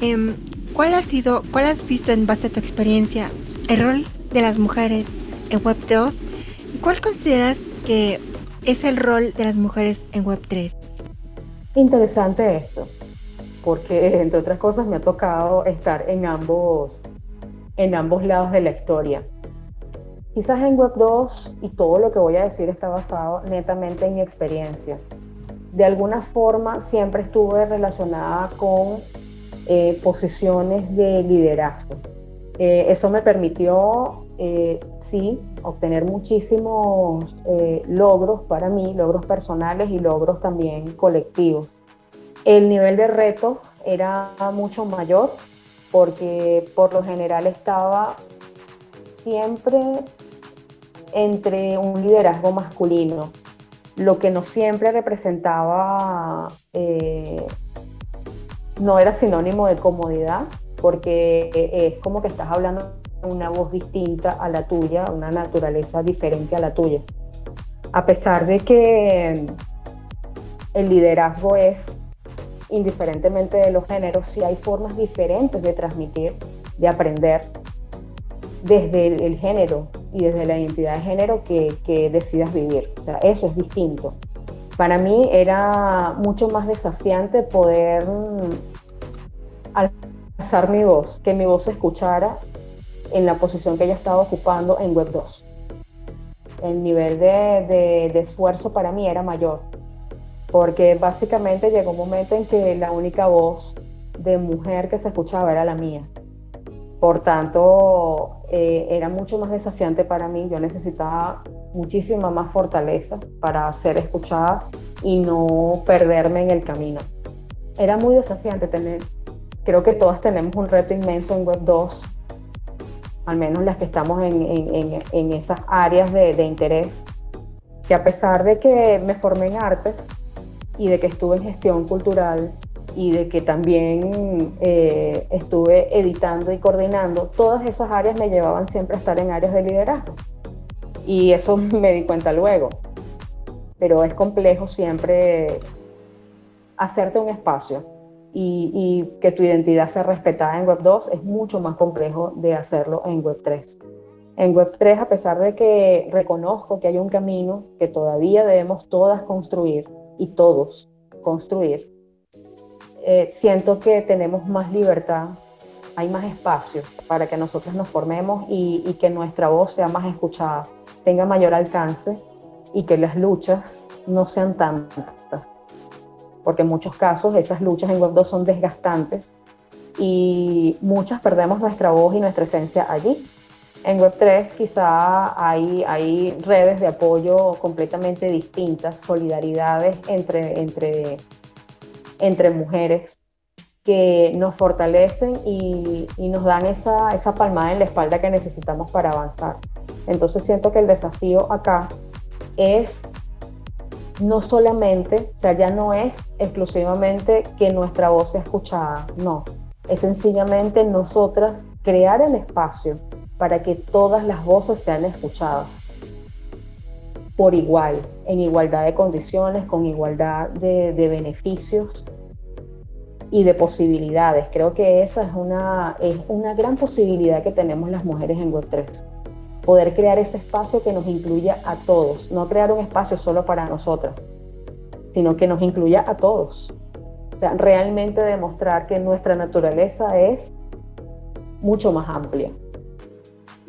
Em, ¿cuál ha sido, cuál has visto en base a tu experiencia el rol de las mujeres en Web 2 y cuál consideras que es el rol de las mujeres en Web 3? Interesante esto, porque entre otras cosas me ha tocado estar en ambos, en ambos lados de la historia. Quizás en Web 2 y todo lo que voy a decir está basado netamente en mi experiencia. De alguna forma siempre estuve relacionada con eh, posiciones de liderazgo. Eh, eso me permitió, eh, sí, obtener muchísimos logros para mí, logros personales y logros también colectivos. El nivel de reto era mucho mayor porque por lo general estaba siempre entre un liderazgo masculino, lo que no siempre representaba no era sinónimo de comodidad, porque es como que estás hablando una voz distinta a la tuya, una naturaleza diferente a la tuya. A pesar de que el liderazgo es, indiferentemente de los géneros, sí hay formas diferentes de transmitir, de aprender desde el, género y desde la identidad de género que, que decidas vivir. O sea, eso es distinto. Para mí era mucho más desafiante poder alzar mi voz, que mi voz se escuchara en la posición que ella estaba ocupando en Web 2. el nivel de, de esfuerzo para mí era mayor, porque básicamente llegó un momento en que la única voz de mujer que se escuchaba era la mía. Por tanto, eh, era mucho más desafiante para mí. Yo necesitaba muchísima más fortaleza para ser escuchada y no perderme en el camino. Era muy desafiante tener, creo que todas tenemos un reto inmenso en Web 2, al menos las que estamos en, en, en esas áreas de, de interés, que a pesar de que me formé en artes y de que estuve en gestión cultural y de que también eh, estuve editando y coordinando, todas esas áreas me llevaban siempre a estar en áreas de liderazgo. Y eso me di cuenta luego. Pero es complejo siempre hacerte un espacio y, y, que tu identidad sea respetada en Web 2 es mucho más complejo de hacerlo en Web 3. En Web 3, a pesar de que reconozco que hay un camino que todavía debemos todas construir y todos construir, eh, siento que tenemos más libertad, hay más espacio para que nosotros nos formemos y, y, que nuestra voz sea más escuchada, tenga mayor alcance y que las luchas no sean tantas. Porque en muchos casos esas luchas en Web 2 son desgastantes y muchas perdemos nuestra voz y nuestra esencia allí. En Web 3 quizá hay, redes de apoyo completamente distintas, solidaridades entre mujeres que nos fortalecen y, nos dan esa, esa palmada en la espalda que necesitamos para avanzar. Entonces siento que el desafío acá es no solamente, o sea, ya no es exclusivamente que nuestra voz sea escuchada, no, es sencillamente nosotras crear el espacio para que todas las voces sean escuchadas por igual, en igualdad de condiciones, con igualdad de, beneficios y de posibilidades. Creo que esa es una, es una gran posibilidad que tenemos las mujeres en Web3. Poder crear ese espacio que nos incluya a todos, no crear un espacio solo para nosotras, sino que nos incluya a todos. O sea, realmente demostrar que nuestra naturaleza es mucho más amplia.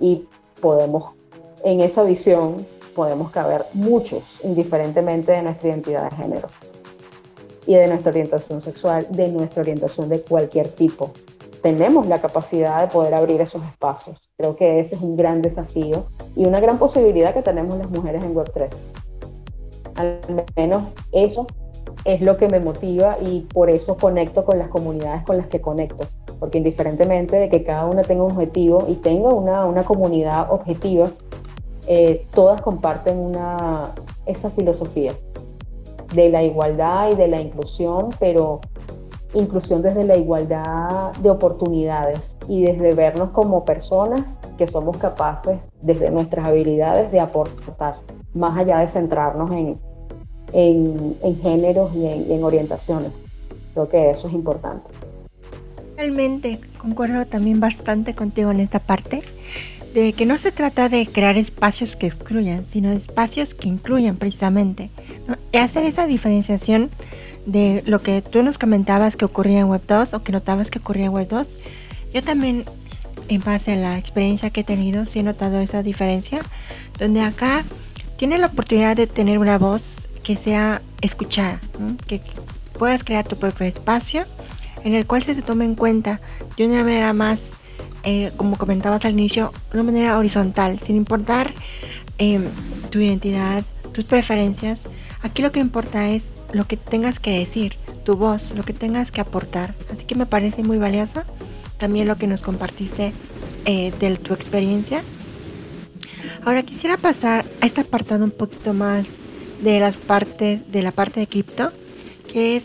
Y podemos, en esa visión, podemos caber muchos, indiferentemente de nuestra identidad de género y de nuestra orientación sexual, de nuestra orientación de cualquier tipo. Tenemos la capacidad de poder abrir esos espacios. Creo que ese es un gran desafío y una gran posibilidad que tenemos las mujeres en Web3. Al menos eso es lo que me motiva y por eso conecto con las comunidades con las que conecto. Porque indiferentemente de que cada una tenga un objetivo y tenga una, una comunidad objetiva, eh, todas comparten una, esa filosofía de la igualdad y de la inclusión, pero inclusión desde la igualdad de oportunidades y desde vernos como personas que somos capaces, desde nuestras habilidades, de aportar, más allá de centrarnos en, en, géneros y en, en orientaciones. Creo que eso es importante. Realmente, concuerdo también bastante contigo en esta parte de que no se trata de crear espacios que excluyan, sino espacios que incluyan precisamente. Y hacer esa diferenciación de lo que tú nos comentabas que ocurría en Web 2 o que notabas que ocurría en Web 2. Yo también, en base a la experiencia que he tenido, sí he notado esa diferencia, donde acá tienes la oportunidad de tener una voz que sea escuchada, que puedas crear tu propio espacio en el cual se te tome en cuenta de una manera más eh, como comentabas al inicio, de una manera horizontal, sin importar em, tu identidad, tus preferencias. Aquí lo que importa es lo que tengas que decir, tu voz, lo que tengas que aportar. Así que me parece muy valioso también lo que nos compartiste eh, de tu experiencia. Ahora quisiera pasar a este apartado un poquito más de las partes de la parte de cripto, que es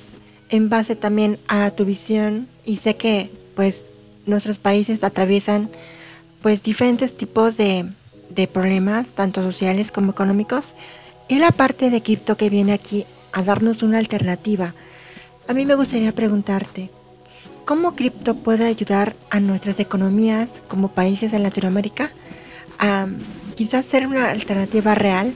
en base también a tu visión y sé que pues nuestros países atraviesan pues diferentes tipos de, de problemas, tanto sociales como económicos, y la parte de cripto que viene aquí a darnos una alternativa. A mí me gustaría preguntarte, ¿cómo cripto puede ayudar a nuestras economías como países de Latinoamérica a quizás ser una alternativa real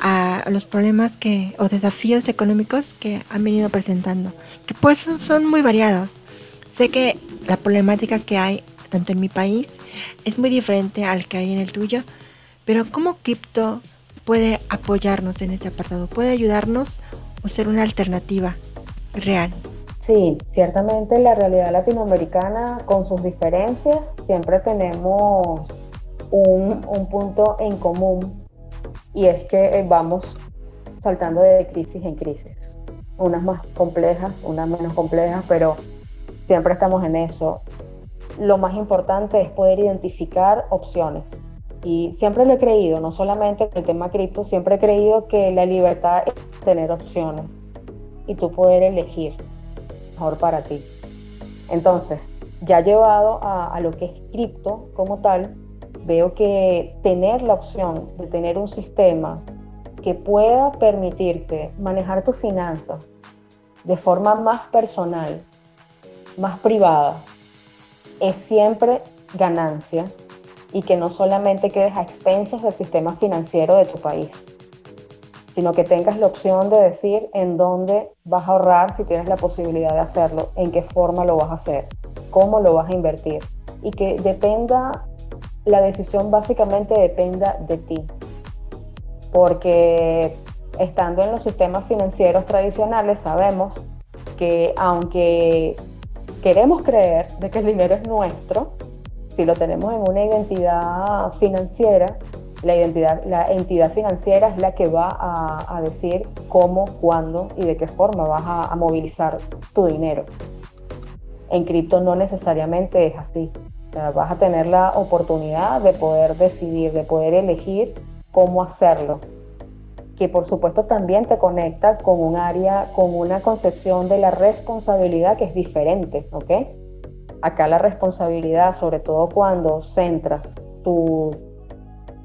a los problemas que o desafíos económicos que han venido presentando? Que pues son muy variados. Sé que la problemática que hay tanto en mi país es muy diferente al que hay en el tuyo, pero ¿cómo cripto puede apoyarnos en ese apartado? ¿Puede ayudarnos o ser una alternativa real? Sí, ciertamente la realidad latinoamericana, con sus diferencias, siempre tenemos un, un punto en común y es que eh, vamos saltando de crisis en crisis. Unas más complejas, unas menos complejas, pero siempre estamos en eso. Lo más importante es poder identificar opciones. Y siempre lo he creído, no solamente con el tema cripto, siempre he creído que la libertad es tener opciones y tú poder elegir mejor para ti. Entonces, ya llevado a, lo que es cripto como tal, veo que tener la opción de tener un sistema que pueda permitirte manejar tus finanzas de forma más personal, más privada, es siempre ganancia y que no solamente quedes a expensas del sistema financiero de tu país sino que tengas la opción de decir en dónde vas a ahorrar si tienes la posibilidad de hacerlo, en qué forma lo vas a hacer, cómo lo vas a invertir y que dependa, la decisión básicamente dependa de ti. Porque estando en los sistemas financieros tradicionales sabemos que aunque queremos creer de que el dinero es nuestro, si lo tenemos en una identidad financiera, la, identidad, la entidad financiera es la que va a, decir cómo, cuándo y de qué forma vas a, movilizar tu dinero. En cripto no necesariamente es así. Vas a tener la oportunidad de poder decidir, de poder elegir cómo hacerlo. Que por supuesto también te conecta con un área, con una concepción de la responsabilidad que es diferente, ¿ok? Acá la responsabilidad, sobre todo cuando centras tu,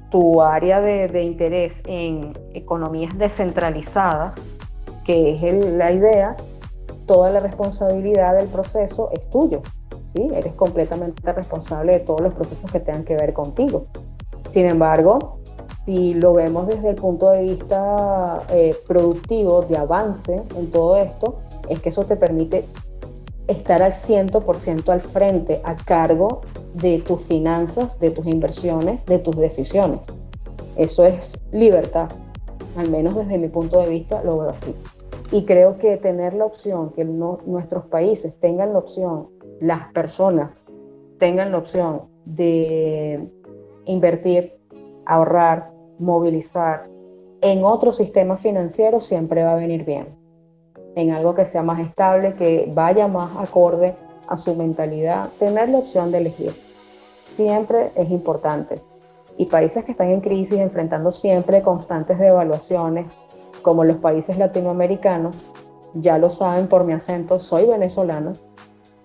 tu área de, interés en economías descentralizadas, que es la idea, toda la responsabilidad del proceso es tuyo. Eres completamente responsable de todos los procesos que tengan que ver contigo. Sin embargo, si lo vemos desde el punto de vista eh, productivo, de avance en todo esto, es que eso te permite estar al 100% al frente, a cargo de tus finanzas, de tus inversiones, de tus decisiones. Eso es libertad, al menos desde mi punto de vista lo veo así. Y creo que tener la opción, que nuestros países tengan la opción, las personas tengan la opción de invertir, ahorrar, movilizar en otro sistema financiero siempre va a venir bien. En algo que sea más estable, que vaya más acorde a su mentalidad, tener la opción de elegir. Siempre es importante. Y países que están en crisis, enfrentando siempre constantes devaluaciones, como los países latinoamericanos, ya lo saben por mi acento, soy venezolano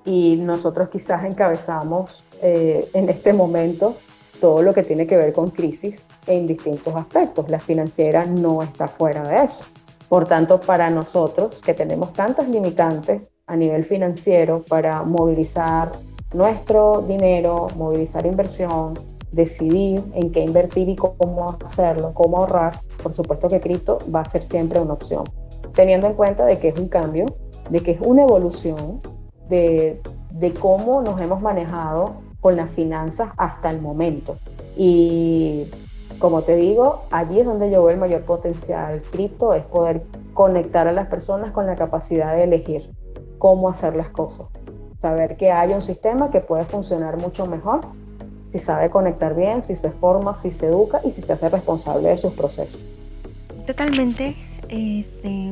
y nosotros quizás encabezamos eh, en este momento todo lo que tiene que ver con crisis en distintos aspectos. La financiera no está fuera de eso. Por tanto, para nosotros que tenemos tantas limitantes a nivel financiero para movilizar nuestro dinero, movilizar inversión, decidir en qué invertir y cómo hacerlo, cómo ahorrar, por supuesto que cripto va a ser siempre una opción, teniendo en cuenta de que es un cambio, de que es una evolución de, cómo nos hemos manejado con las finanzas hasta el momento. Y como te digo, allí es donde yo veo el mayor potencial cripto, es poder conectar a las personas con la capacidad de elegir cómo hacer las cosas. Saber que hay un sistema que puede funcionar mucho mejor si sabe conectar bien, si se forma, si se educa y si se hace responsable de sus procesos. Totalmente. Este,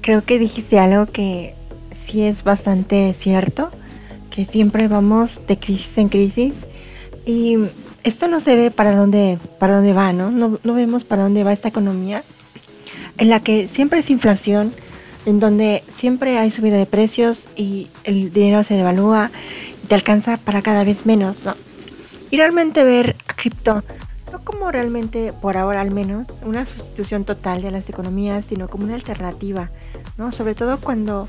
creo que dijiste algo que sí es bastante cierto, que siempre vamos de crisis en crisis y esto no se ve para dónde, para dónde va, ¿no? ¿no? No vemos para dónde va esta economía en la que siempre es inflación, en donde siempre hay subida de precios y el dinero se devalúa y te alcanza para cada vez menos, ¿no? Y realmente ver a cripto no como realmente, por ahora al menos, una sustitución total de las economías, sino como una alternativa, ¿no? Sobre todo cuando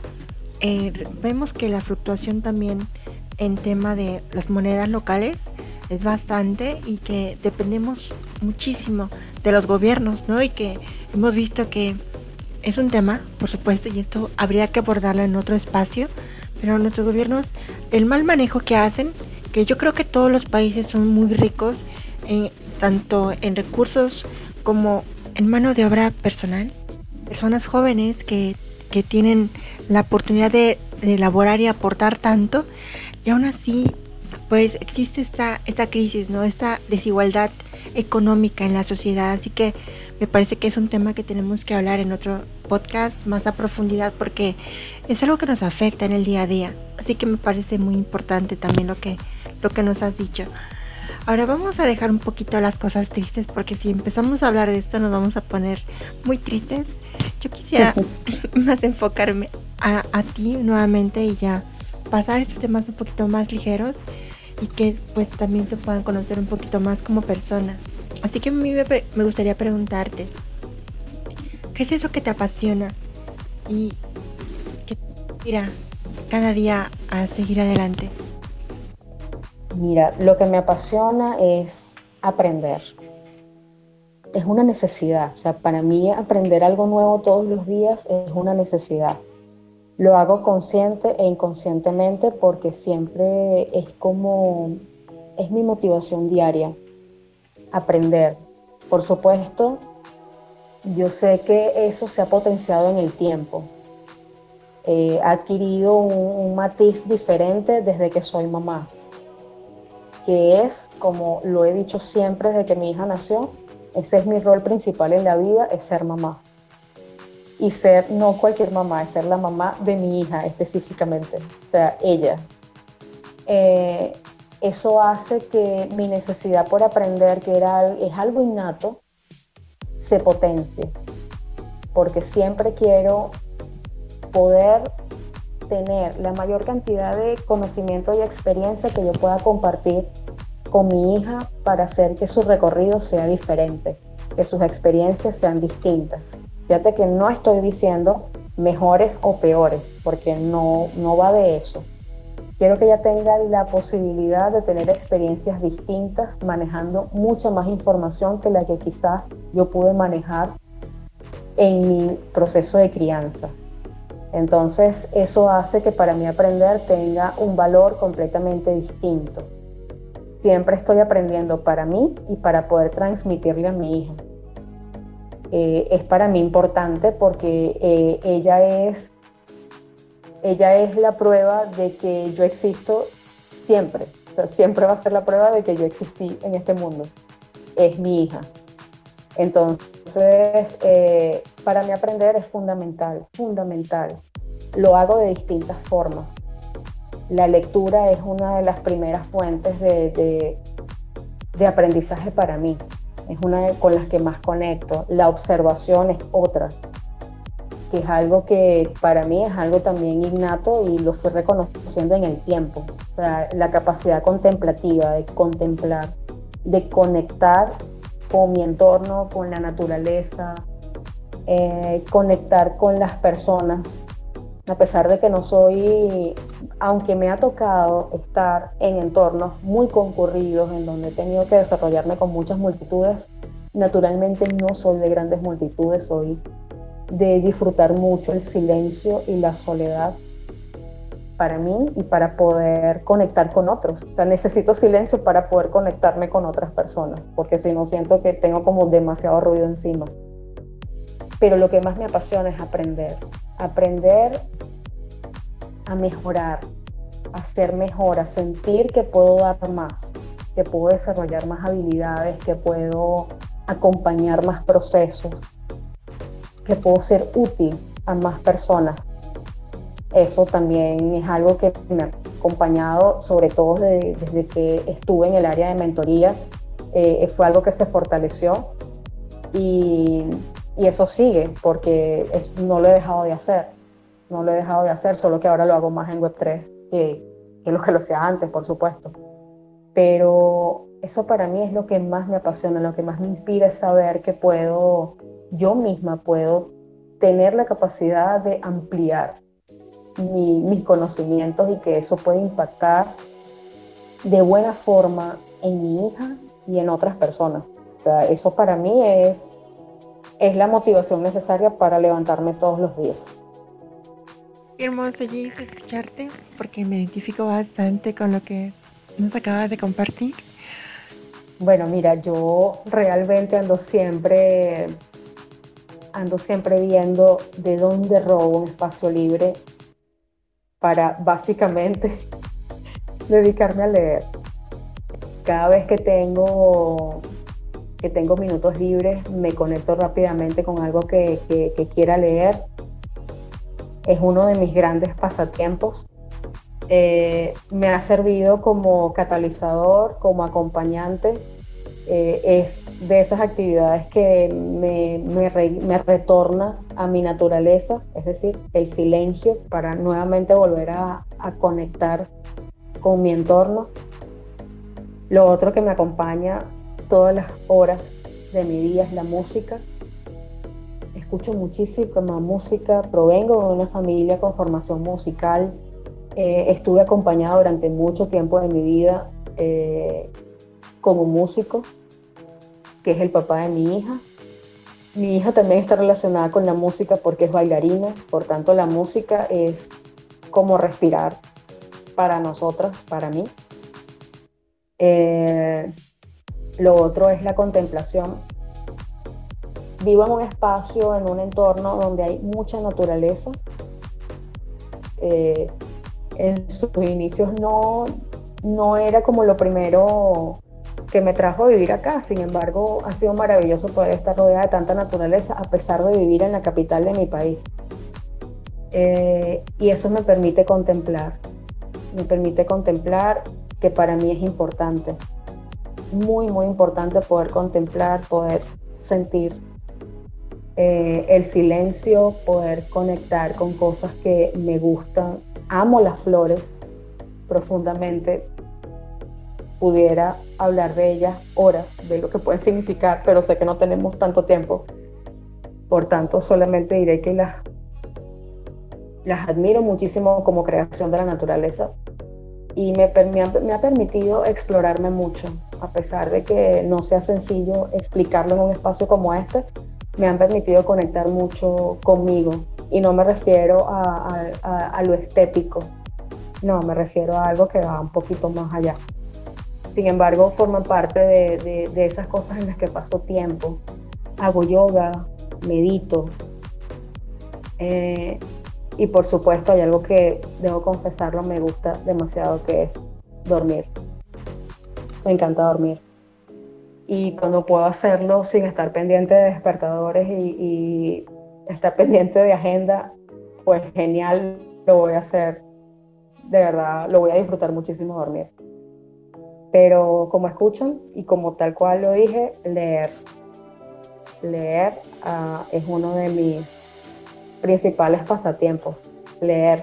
eh, vemos que la fluctuación también en tema de las monedas locales es bastante y que dependemos muchísimo de los gobiernos, ¿no? Y que hemos visto que es un tema, por supuesto, y esto habría que abordarlo en otro espacio, pero nuestros gobiernos, el mal manejo que hacen, que yo creo que todos los países son muy ricos, tanto en recursos como en mano de obra personal, personas jóvenes que, que tienen la oportunidad de, elaborar y aportar tanto, y aún así, pues existe esta, esta crisis, ¿no? Esta desigualdad económica en la sociedad, así que me parece que es un tema que tenemos que hablar en otro podcast más a profundidad porque es algo que nos afecta en el día a día. Así que me parece muy importante también lo que, lo que nos has dicho. Ahora vamos a dejar un poquito las cosas tristes porque si empezamos a hablar de esto nos vamos a poner muy tristes. Yo quisiera más enfocarme a, a ti nuevamente y ya pasar estos temas un poquito más ligeros y que pues también se puedan conocer un poquito más como personas. Así que a mí me, gustaría preguntarte, ¿qué es eso que te apasiona y que te inspira cada día a seguir adelante? Mira, lo que me apasiona es aprender. Es una necesidad, o sea, para mí aprender algo nuevo todos los días es una necesidad. Lo hago consciente e inconscientemente porque siempre es como, es mi motivación diaria aprender. Por supuesto, yo sé que eso se ha potenciado en el tiempo. Ha adquirido un, matiz diferente desde que soy mamá, que es, como lo he dicho siempre desde que mi hija nació, ese es mi rol principal en la vida, es ser mamá. Y ser no cualquier mamá, es ser la mamá de mi hija específicamente, o sea, ella. Eh, eso hace que mi necesidad por aprender, que era, es algo innato, se potencie, porque siempre quiero poder tener la mayor cantidad de conocimiento y experiencia que yo pueda compartir con mi hija para hacer que su recorrido sea diferente, que sus experiencias sean distintas. Fíjate que no estoy diciendo mejores o peores, porque no, no va de eso Quiero que ella tenga la posibilidad de tener experiencias distintas, manejando mucha más información que la que quizás yo pude manejar en mi proceso de crianza. Entonces, eso hace que para mí aprender tenga un valor completamente distinto. Siempre estoy aprendiendo para mí y para poder transmitirle a mi hija. Eh, es para mí importante porque eh, ella es ella es la prueba de que yo existo siempre. siempre va a ser la prueba de que yo existí en este mundo. Es mi hija. Entonces, eh, para mí aprender es fundamental, fundamental. Lo hago de distintas formas. La lectura es una de las primeras fuentes de, de aprendizaje para mí. Es una con las que más conecto. La observación es otra que es algo que para mí es algo también innato y lo fui reconociendo en el tiempo. La capacidad contemplativa de contemplar, de conectar con mi entorno, con la naturaleza, eh, conectar con las personas, a pesar de que no soy, aunque me ha tocado estar en entornos muy concurridos, en donde he tenido que desarrollarme con muchas multitudes, naturalmente no soy de grandes multitudes, soy de disfrutar mucho el silencio y la soledad para mí y para poder conectar con otros. O sea, necesito silencio para poder conectarme con otras personas, porque si no siento que tengo como demasiado ruido encima. Pero lo que más me apasiona es aprender, aprender a mejorar, a ser mejor, a sentir que puedo dar más, que puedo desarrollar más habilidades, que puedo acompañar más procesos, que puedo ser útil a más personas. Eso también es algo que me ha acompañado, sobre todo desde, que estuve en el área de mentoría. Eh, fue algo que se fortaleció y, y eso sigue porque no lo he dejado de hacer. No lo he dejado de hacer, solo que ahora lo hago más en Web3 que, que lo que lo hacía antes, por supuesto. Pero eso para mí es lo que más me apasiona, lo que más me inspira es saber que puedo yo misma puedo tener la capacidad de ampliar mis conocimientos y que eso puede impactar de buena forma en mi hija y en otras personas. O sea, eso para mí es, es la motivación necesaria para levantarme todos los días. hermoso, Gis, escucharte porque me identifico bastante con lo que nos acabas de compartir. Bueno, mira, yo realmente ando siempre ando siempre viendo de dónde robo un espacio libre para básicamente dedicarme a leer. Cada vez que tengo, que tengo minutos libres, me conecto rápidamente con algo que, quiera leer. Es uno de mis grandes pasatiempos. Eh, me ha servido como catalizador, como acompañante. Eh, es de esas actividades que me, me, retorna a mi naturaleza, es decir, el silencio, para nuevamente volver a, a conectar con mi entorno. Lo otro que me acompaña todas las horas de mi día es la música. Escucho muchísima música, provengo de una familia con formación musical. Eh, estuve acompañada durante mucho tiempo de mi vida eh, como músico, que es el papá de mi hija. Mi hija también está relacionada con la música porque es bailarina, por tanto la música es como respirar para nosotras, para mí. Eh, lo otro es la contemplación. Vivo en un espacio, en un entorno donde hay mucha naturaleza. Eh, en sus inicios no, no era como lo primero que me trajo a vivir acá. Sin embargo, ha sido maravilloso poder estar rodeada de tanta naturaleza a pesar de vivir en la capital de mi país. Eh, y eso me permite contemplar me permite contemplar que para mí es importante, muy, muy importante poder contemplar, poder sentir eh, el silencio, poder conectar con cosas que me gustan. Amo las flores profundamente. Pudiera hablar de ellas horas, de lo que pueden significar, pero sé que no tenemos tanto tiempo. Por tanto, solamente diré que las, las admiro muchísimo como creación de la naturaleza, y me, me, ha, permitido explorarme mucho, a pesar de que no sea sencillo explicarlo en un espacio como este, me han permitido conectar mucho conmigo y no me refiero a, lo estético, no, me refiero a algo que va un poquito más allá. Sin embargo, forman parte de, de esas cosas en las que paso tiempo. Hago yoga, medito, eh, y por supuesto hay algo que debo confesarlo, me gusta demasiado, que es dormir. Me encanta dormir. Y cuando puedo hacerlo sin estar pendiente de despertadores y, estar pendiente de agenda, pues genial, lo voy a hacer. De verdad, lo voy a disfrutar muchísimo dormir. Pero como escuchan y como tal cual lo dije, leer. Leer ah, es uno de mis principales pasatiempos, leer.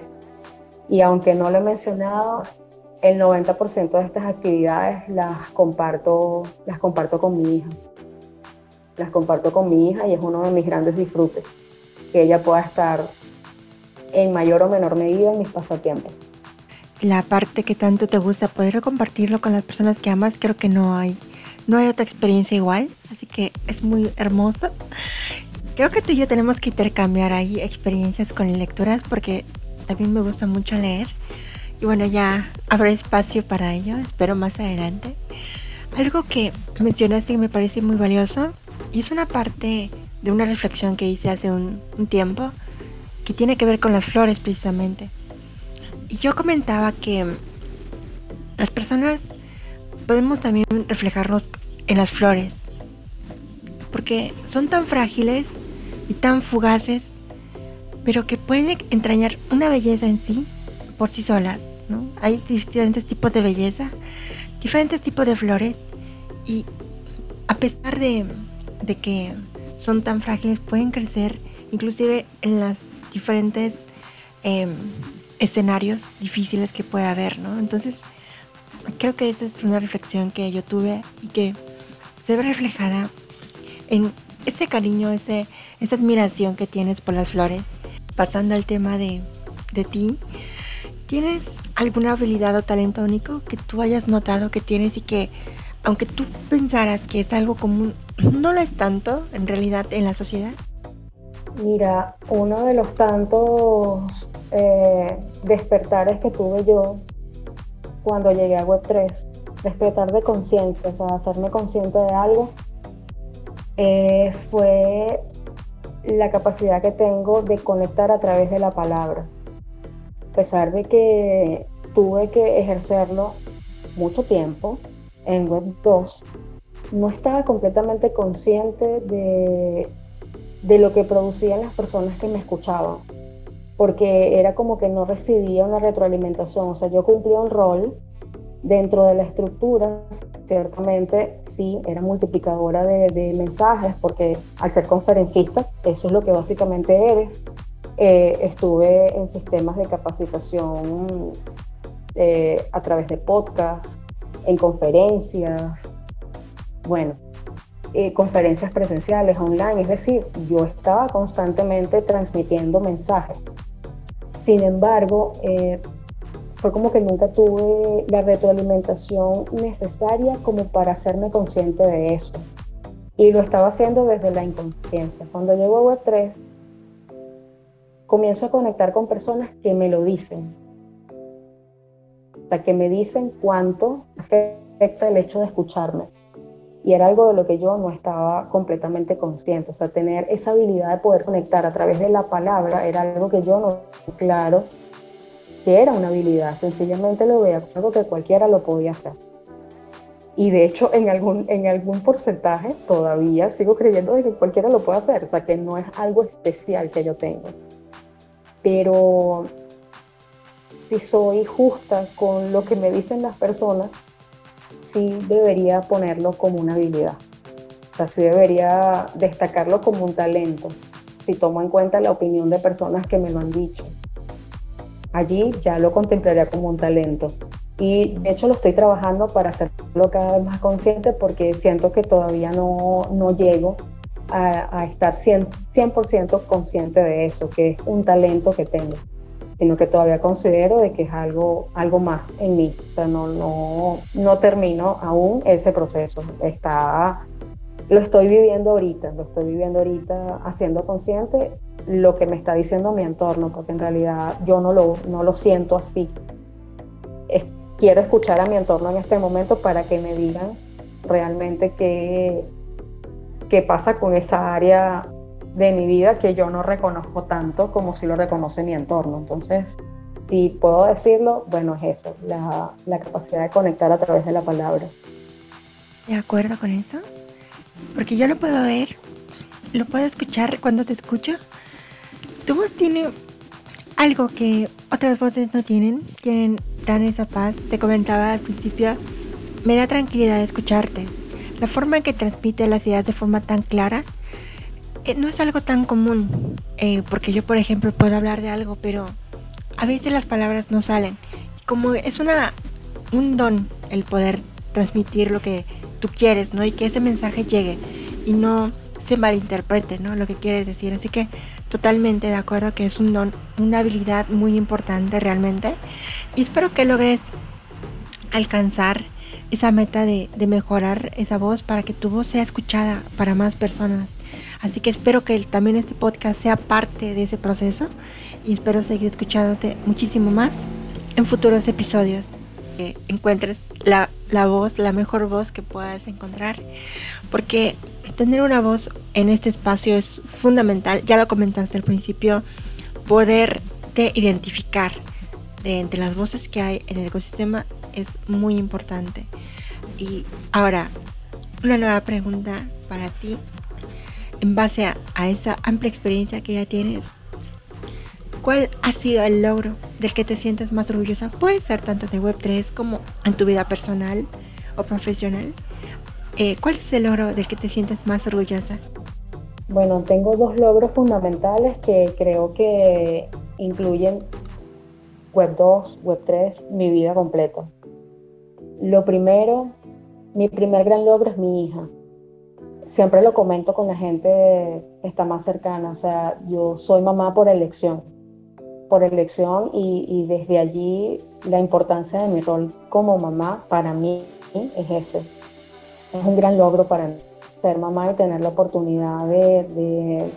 Y aunque no lo he mencionado, el 90% de estas actividades las comparto, las comparto con mi hija. Las comparto con mi hija y es uno de mis grandes disfrutes, que ella pueda estar en mayor o menor medida en mis pasatiempos. La parte que tanto te gusta, poder compartirlo con las personas que amas, creo que no hay, no hay otra experiencia igual, así que es muy hermoso. Creo que tú y yo tenemos que intercambiar ahí experiencias con lecturas porque también me gusta mucho leer. Y bueno, ya habrá espacio para ello, espero más adelante. Algo que mencionaste y me parece muy valioso y es una parte de una reflexión que hice hace un, un tiempo que tiene que ver con las flores precisamente. Y yo comentaba que las personas podemos también reflejarnos en las flores porque son tan frágiles y tan fugaces, pero que pueden entrañar una belleza en sí por sí solas. Hay diferentes tipos de belleza, diferentes tipos de flores y a pesar de, que son tan frágiles, pueden crecer inclusive en los diferentes em, escenarios difíciles que puede haber. ¿no? Entonces, creo que esa es una reflexión que yo tuve y que se ve reflejada en ese cariño, ese esa admiración que tienes por las flores. Pasando al tema de, de ti, ¿tienes alguna habilidad o talento único que tú hayas notado que tienes y que, aunque tú pensaras que es algo común, no lo es tanto en realidad en la sociedad? Mira, uno de los tantos eh, despertares que tuve yo cuando llegué a Web3, despertar de conciencia, o sea, hacerme consciente de algo, eh, fue la capacidad que tengo de conectar a través de la palabra. A pesar de que tuve que ejercerlo mucho tiempo en Web 2, no estaba completamente consciente de, de lo que producían las personas que me escuchaban, porque era como que no recibía una retroalimentación, o sea, yo cumplía un rol dentro de la estructura, ciertamente sí, era multiplicadora de, mensajes, porque al ser conferencista, eso es lo que básicamente eres. Eh, estuve en sistemas de capacitación eh, a través de podcasts, en conferencias, bueno, eh, conferencias presenciales, online, es decir, yo estaba constantemente transmitiendo mensajes. Sin embargo, fue como que nunca tuve la retroalimentación necesaria como para hacerme consciente de eso. Y lo estaba haciendo desde la inconsciencia. Cuando llego a Web3, comienzo a conectar con personas que me lo dicen, que me dicen cuánto afecta el hecho de escucharme. Y era algo de lo que yo no estaba completamente consciente. O sea, tener esa habilidad de poder conectar a través de la palabra era algo que yo no claro que era una habilidad. Sencillamente lo veía como algo que cualquiera lo podía hacer. Y de hecho, en algún, en algún porcentaje todavía sigo creyendo de que cualquiera lo puede hacer. O sea, que no es algo especial que yo tengo. Pero si soy justa con lo que me dicen las personas, sí debería ponerlo como una habilidad. O sea, sí debería destacarlo como un talento, si tomo en cuenta la opinión de personas que me lo han dicho. Allí ya lo contemplaría como un talento. Y de hecho lo estoy trabajando para hacerlo cada vez más consciente porque siento que todavía no, no llego a, a estar 100%, 100 consciente de eso, que es un talento que tengo sino que todavía considero de que es algo, algo más en mí. O sea, no, no, no termino aún ese proceso. Está, lo estoy viviendo ahorita, lo estoy viviendo ahorita haciendo consciente lo que me está diciendo mi entorno, porque en realidad yo no lo, no lo siento así. quiero escuchar a mi entorno en este momento para que me digan realmente qué, qué pasa con esa área de mi vida que yo no reconozco tanto como si lo reconoce mi entorno. Entonces, si puedo decirlo, bueno, es eso, la, la capacidad de conectar a través de la palabra. ¿De acuerdo con eso? Porque yo lo puedo ver, lo puedo escuchar cuando te escucho. Tu voz tiene algo que otras voces no tienen, tienen dan esa paz. Te comentaba al principio, me da tranquilidad escucharte. La forma en que transmite las ideas de forma tan clara eh, no es algo tan común, eh, porque yo, por ejemplo, puedo hablar de algo, pero a veces las palabras no salen. Como es una un don el poder transmitir lo que tú quieres, ¿no? Y que ese mensaje llegue y no se malinterprete, ¿no? Lo que quieres decir. Así que totalmente de acuerdo que es un don, una habilidad muy importante realmente. Y espero que logres alcanzar esa meta de, de mejorar esa voz para que tu voz sea escuchada para más personas. Así que espero que también este podcast sea parte de ese proceso y espero seguir escuchándote muchísimo más en futuros episodios. Que encuentres la, la voz, la mejor voz que puedas encontrar, porque tener una voz en este espacio es fundamental, ya lo comentaste al principio, poderte identificar de entre las voces que hay en el ecosistema es muy importante. Y ahora, una nueva pregunta para ti en base a, esa amplia experiencia que ya tienes, ¿cuál ha sido el logro del que te sientes más orgullosa? Puede ser tanto de Web3 como en tu vida personal o profesional. Eh, ¿Cuál es el logro del que te sientes más orgullosa? Bueno, tengo dos logros fundamentales que creo que incluyen Web 2, Web 3, mi vida completa. Lo primero, mi primer gran logro es mi hija siempre lo comento con la gente que está más cercana, o sea, yo soy mamá por elección, por elección y, desde allí la importancia de mi rol como mamá para mí es ese. Es un gran logro para mí, ser mamá y tener la oportunidad de,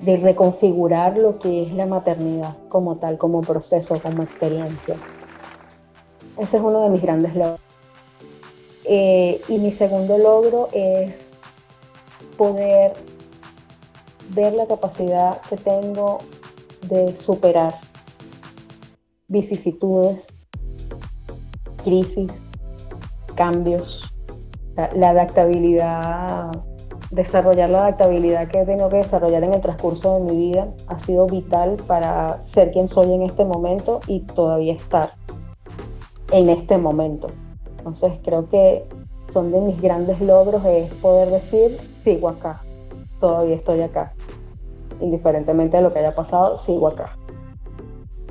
de reconfigurar lo que es la maternidad como tal, como proceso, como experiencia. Ese es uno de mis grandes logros. Eh, y mi segundo logro es poder ver la capacidad que tengo de superar vicisitudes, crisis, cambios, la, adaptabilidad, desarrollar la adaptabilidad que he tenido que desarrollar en el transcurso de mi vida ha sido vital para ser quien soy en este momento y todavía estar en este momento. Entonces creo que son de mis grandes logros es poder decir, sigo acá, todavía estoy acá. Indiferentemente de lo que haya pasado, sigo acá.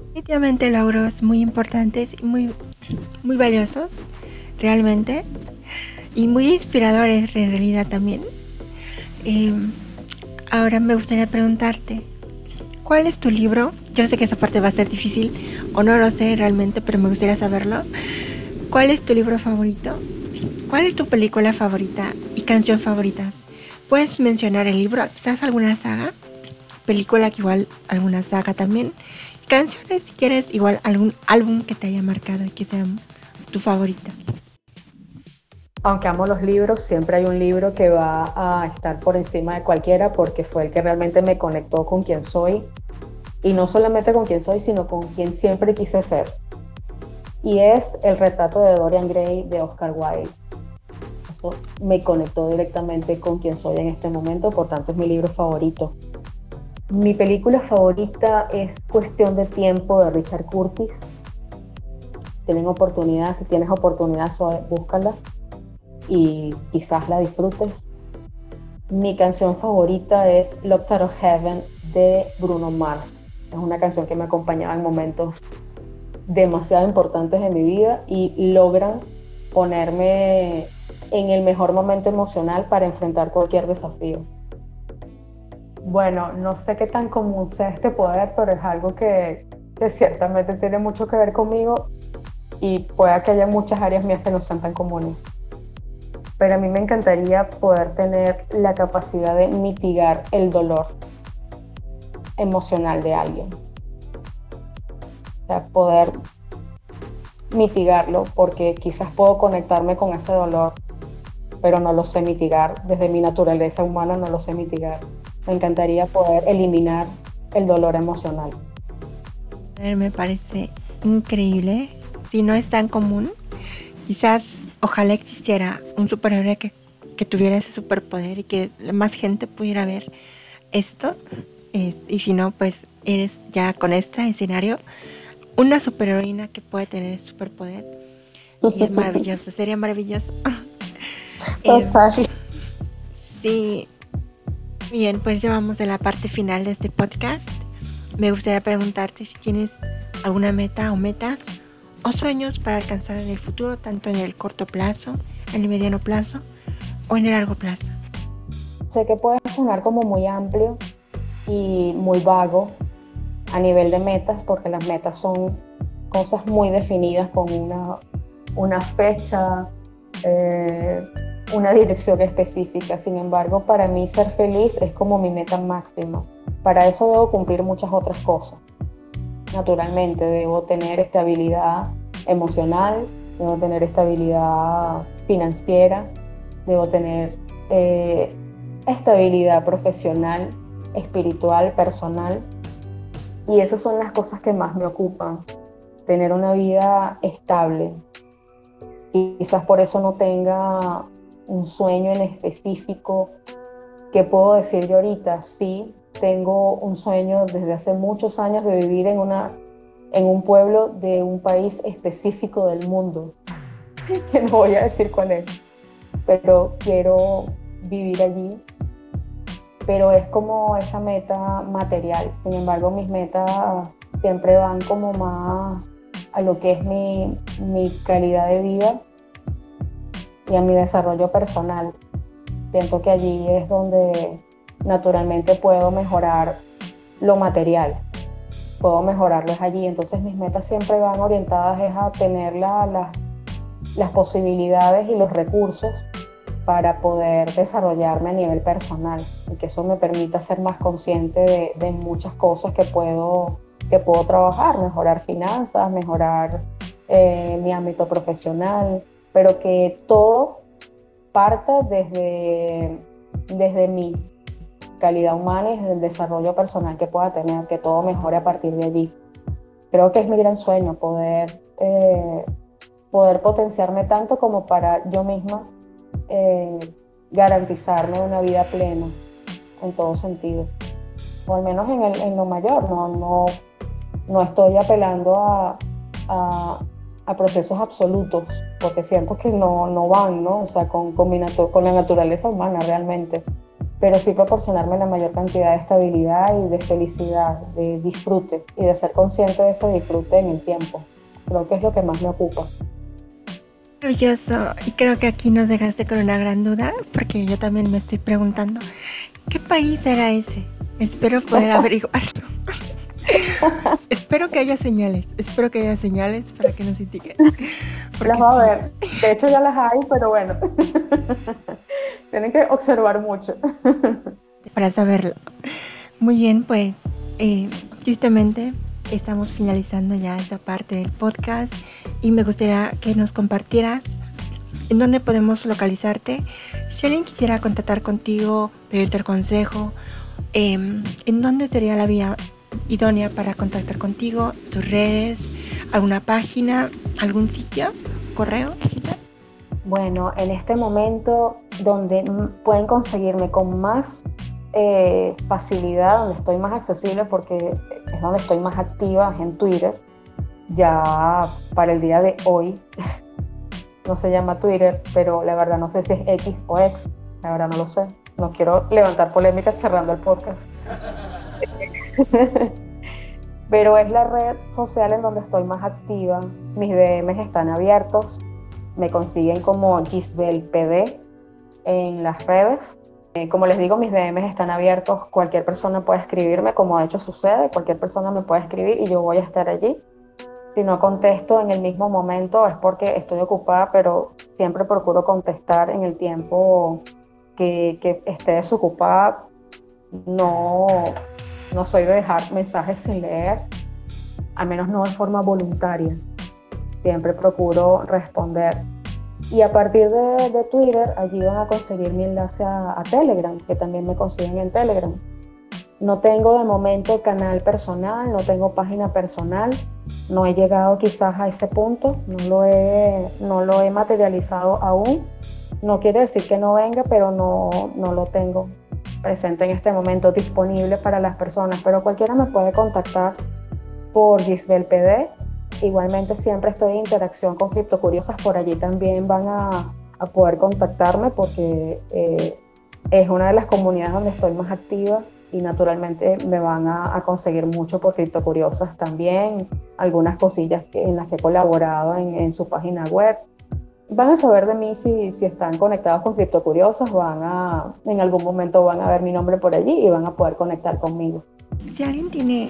Definitivamente logros muy importantes y muy, muy valiosos, realmente, y muy inspiradores en realidad también. Em, ahora me gustaría preguntarte, ¿cuál es tu libro? Yo sé que esa parte va a ser difícil, o no lo sé realmente, pero me gustaría saberlo. ¿Cuál es tu libro favorito? ¿Cuál es tu película favorita y canción favoritas? ¿Puedes mencionar el libro? ¿Quizás alguna saga? Película que igual alguna saga también canciones si quieres, igual algún álbum que te haya marcado y que sea tu favorita. Aunque amo los libros, siempre hay un libro que va a estar por encima de cualquiera porque fue el que realmente me conectó con quien soy. Y no solamente con quien soy, sino con quien siempre quise ser. Y es el retrato de Dorian Gray de Oscar Wilde. Eso me conectó directamente con quien soy en este momento, por tanto es mi libro favorito. Mi película favorita es Cuestión de Tiempo de Richard Curtis. Tienen oportunidad, si tienes oportunidad, búscala y quizás la disfrutes. Mi canción favorita es Locked of Heaven de Bruno Mars. Es una canción que me acompañaba en momentos demasiado importantes de mi vida y logran ponerme en el mejor momento emocional para enfrentar cualquier desafío. Bueno, no sé qué tan común sea este poder, pero es algo que, ciertamente tiene mucho que ver conmigo y pueda que haya muchas áreas mías que no sean tan comunes. Pero a mí me encantaría poder tener la capacidad de mitigar el dolor emocional de alguien. O poder mitigarlo porque quizás puedo conectarme con ese dolor, pero no lo sé mitigar. Desde mi naturaleza humana no lo sé mitigar. Me encantaría poder eliminar el dolor emocional. Me parece increíble. Si no es tan común, quizás ojalá existiera un superhéroe que, que tuviera ese superpoder y que más gente pudiera ver esto. y si no, pues eres ya con este escenario una superheroína que puede tener ese superpoder. Y es maravilloso, sería maravilloso. Es fácil. Sí, Bien, pues llevamos a la parte final de este podcast. Me gustaría preguntarte si tienes alguna meta o metas o sueños para alcanzar en el futuro, tanto en el corto plazo, en el mediano plazo o en el largo plazo. Sé que puede sonar como muy amplio y muy vago a nivel de metas, porque las metas son cosas muy definidas con una, una fecha, eh, una dirección específica. Sin embargo, para mí ser feliz es como mi meta máxima. Para eso debo cumplir muchas otras cosas. Naturalmente, debo tener estabilidad emocional, debo tener estabilidad financiera, debo tener eh, estabilidad profesional, espiritual, personal. Y esas son las cosas que más me ocupan. Tener una vida estable. Quizás por eso no tenga un sueño en específico. ¿Qué puedo decir yo ahorita? Sí, tengo un sueño desde hace muchos años de vivir en, una, en un pueblo de un país específico del mundo, que no voy a decir cuál es, pero quiero vivir allí. Pero es como esa meta material. Sin embargo, mis metas siempre van como más a lo que es mi, mi calidad de vida y a mi desarrollo personal. Siento que allí es donde naturalmente puedo mejorar lo material, puedo mejorarlo allí. Entonces mis metas siempre van orientadas a tener las posibilidades y los recursos para poder desarrollarme a nivel personal y que eso me permita ser más consciente de, muchas cosas que puedo, que puedo trabajar, mejorar finanzas, mejorar eh, mi ámbito profesional, pero que todo parta desde, desde mí. Calidad humana y desde desarrollo personal que pueda tener, que todo mejore a partir de allí. Creo que es mi gran sueño poder, eh, poder potenciarme tanto como para yo misma eh, garantizarme una vida plena en todo sentido. O al menos en, lo mayor, no, no, no estoy apelando a, a, procesos absolutos, porque siento que no, no van, ¿no? O sea, con, con, con la naturaleza humana realmente. Pero sí proporcionarme la mayor cantidad de estabilidad y de felicidad, de disfrute y de ser consciente de ese disfrute en el tiempo. Creo que es lo que más me ocupa. Maravilloso. Y creo que aquí nos dejaste con una gran duda, porque yo también me estoy preguntando, ¿qué país era ese? Espero poder averiguarlo. espero que haya señales, espero que haya señales para que nos indiquen. Las va a ver. De hecho ya las hay, pero bueno. Tienen que observar mucho. para saberlo. Muy bien, pues eh, tristemente estamos finalizando ya esa parte del podcast y me gustaría que nos compartieras en dónde podemos localizarte. Si alguien quisiera contactar contigo, pedirte el consejo, eh, en dónde sería la vía idónea para contactar contigo, tus redes, alguna página, algún sitio, correo. Bueno, en este momento donde pueden conseguirme con más eh, facilidad, donde estoy más accesible porque es donde estoy más activa, en Twitter. Ya para el día de hoy no se llama Twitter, pero la verdad no sé si es X o X, la verdad no lo sé. No quiero levantar polémicas cerrando el podcast. pero es la red social en donde estoy más activa. Mis DMs están abiertos. Me consiguen como Gisbel PD en las redes. Eh, como les digo, mis DMs están abiertos, cualquier persona puede escribirme, como de hecho sucede, cualquier persona me puede escribir y yo voy a estar allí. Si no contesto en el mismo momento es porque estoy ocupada, pero siempre procuro contestar en el tiempo que, que esté desocupada. No, no soy de dejar mensajes sin leer, al menos no de forma voluntaria. Siempre procuro responder y a partir de, Twitter, allí van a conseguir mi enlace a, Telegram, que también me consiguen en Telegram. No tengo de momento canal personal, no tengo página personal, no he llegado quizás a ese punto, no lo he, no lo he materializado aún. No quiere decir que no venga, pero no, no lo tengo presente en este momento disponible para las personas, pero cualquiera me puede contactar por Gisbel PD Igualmente siempre estoy en interacción con criptocuriosas, por allí también van a, poder contactarme porque eh, es una de las comunidades donde estoy más activa y naturalmente me van a, conseguir mucho por criptocuriosas también, algunas cosillas en las que he colaborado en, su página web. Van a saber de mí si, si están conectados con criptocuriosas, van a, en algún momento van a ver mi nombre por allí y van a poder conectar conmigo. Si alguien tiene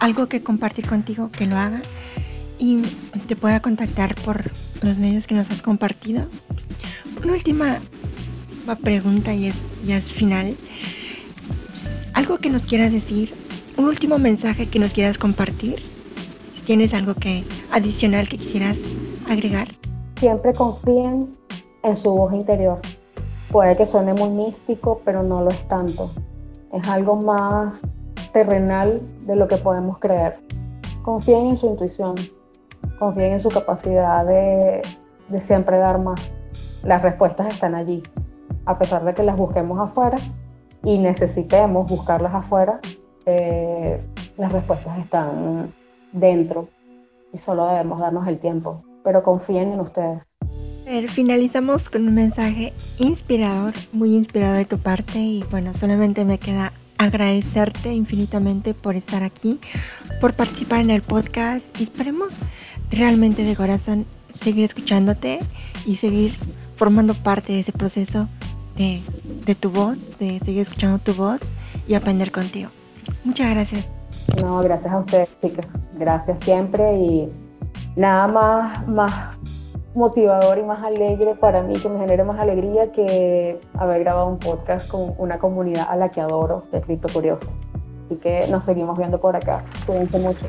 algo que compartir contigo, que lo haga y te pueda contactar por los medios que nos has compartido. Una última pregunta y es, ya es final. Algo que nos quieras decir, un último mensaje que nos quieras compartir. Si tienes algo que adicional que quisieras agregar. Siempre confíen en su voz interior. Puede que suene muy místico, pero no lo es tanto. Es algo más terrenal de lo que podemos creer. Confíen en su intuición, confíen en su capacidad de, siempre dar más. Las respuestas están allí, a pesar de que las busquemos afuera y necesitemos buscarlas afuera, eh, las respuestas están dentro y solo debemos darnos el tiempo, pero confíen en ustedes. Finalizamos con un mensaje inspirador, muy inspirador de tu parte y bueno, solamente me queda agradecerte infinitamente por estar aquí, por participar en el podcast y esperemos realmente de corazón seguir escuchándote y seguir formando parte de ese proceso de, tu voz, de seguir escuchando tu voz y aprender contigo. Muchas gracias. No, gracias a ustedes, chicas. Gracias siempre y nada más, más motivador y más alegre para mí, que me genere más alegría que haber grabado un podcast con una comunidad a la que adoro, de Cripto Curioso. Así que nos seguimos viendo por acá. Cuídense mucho.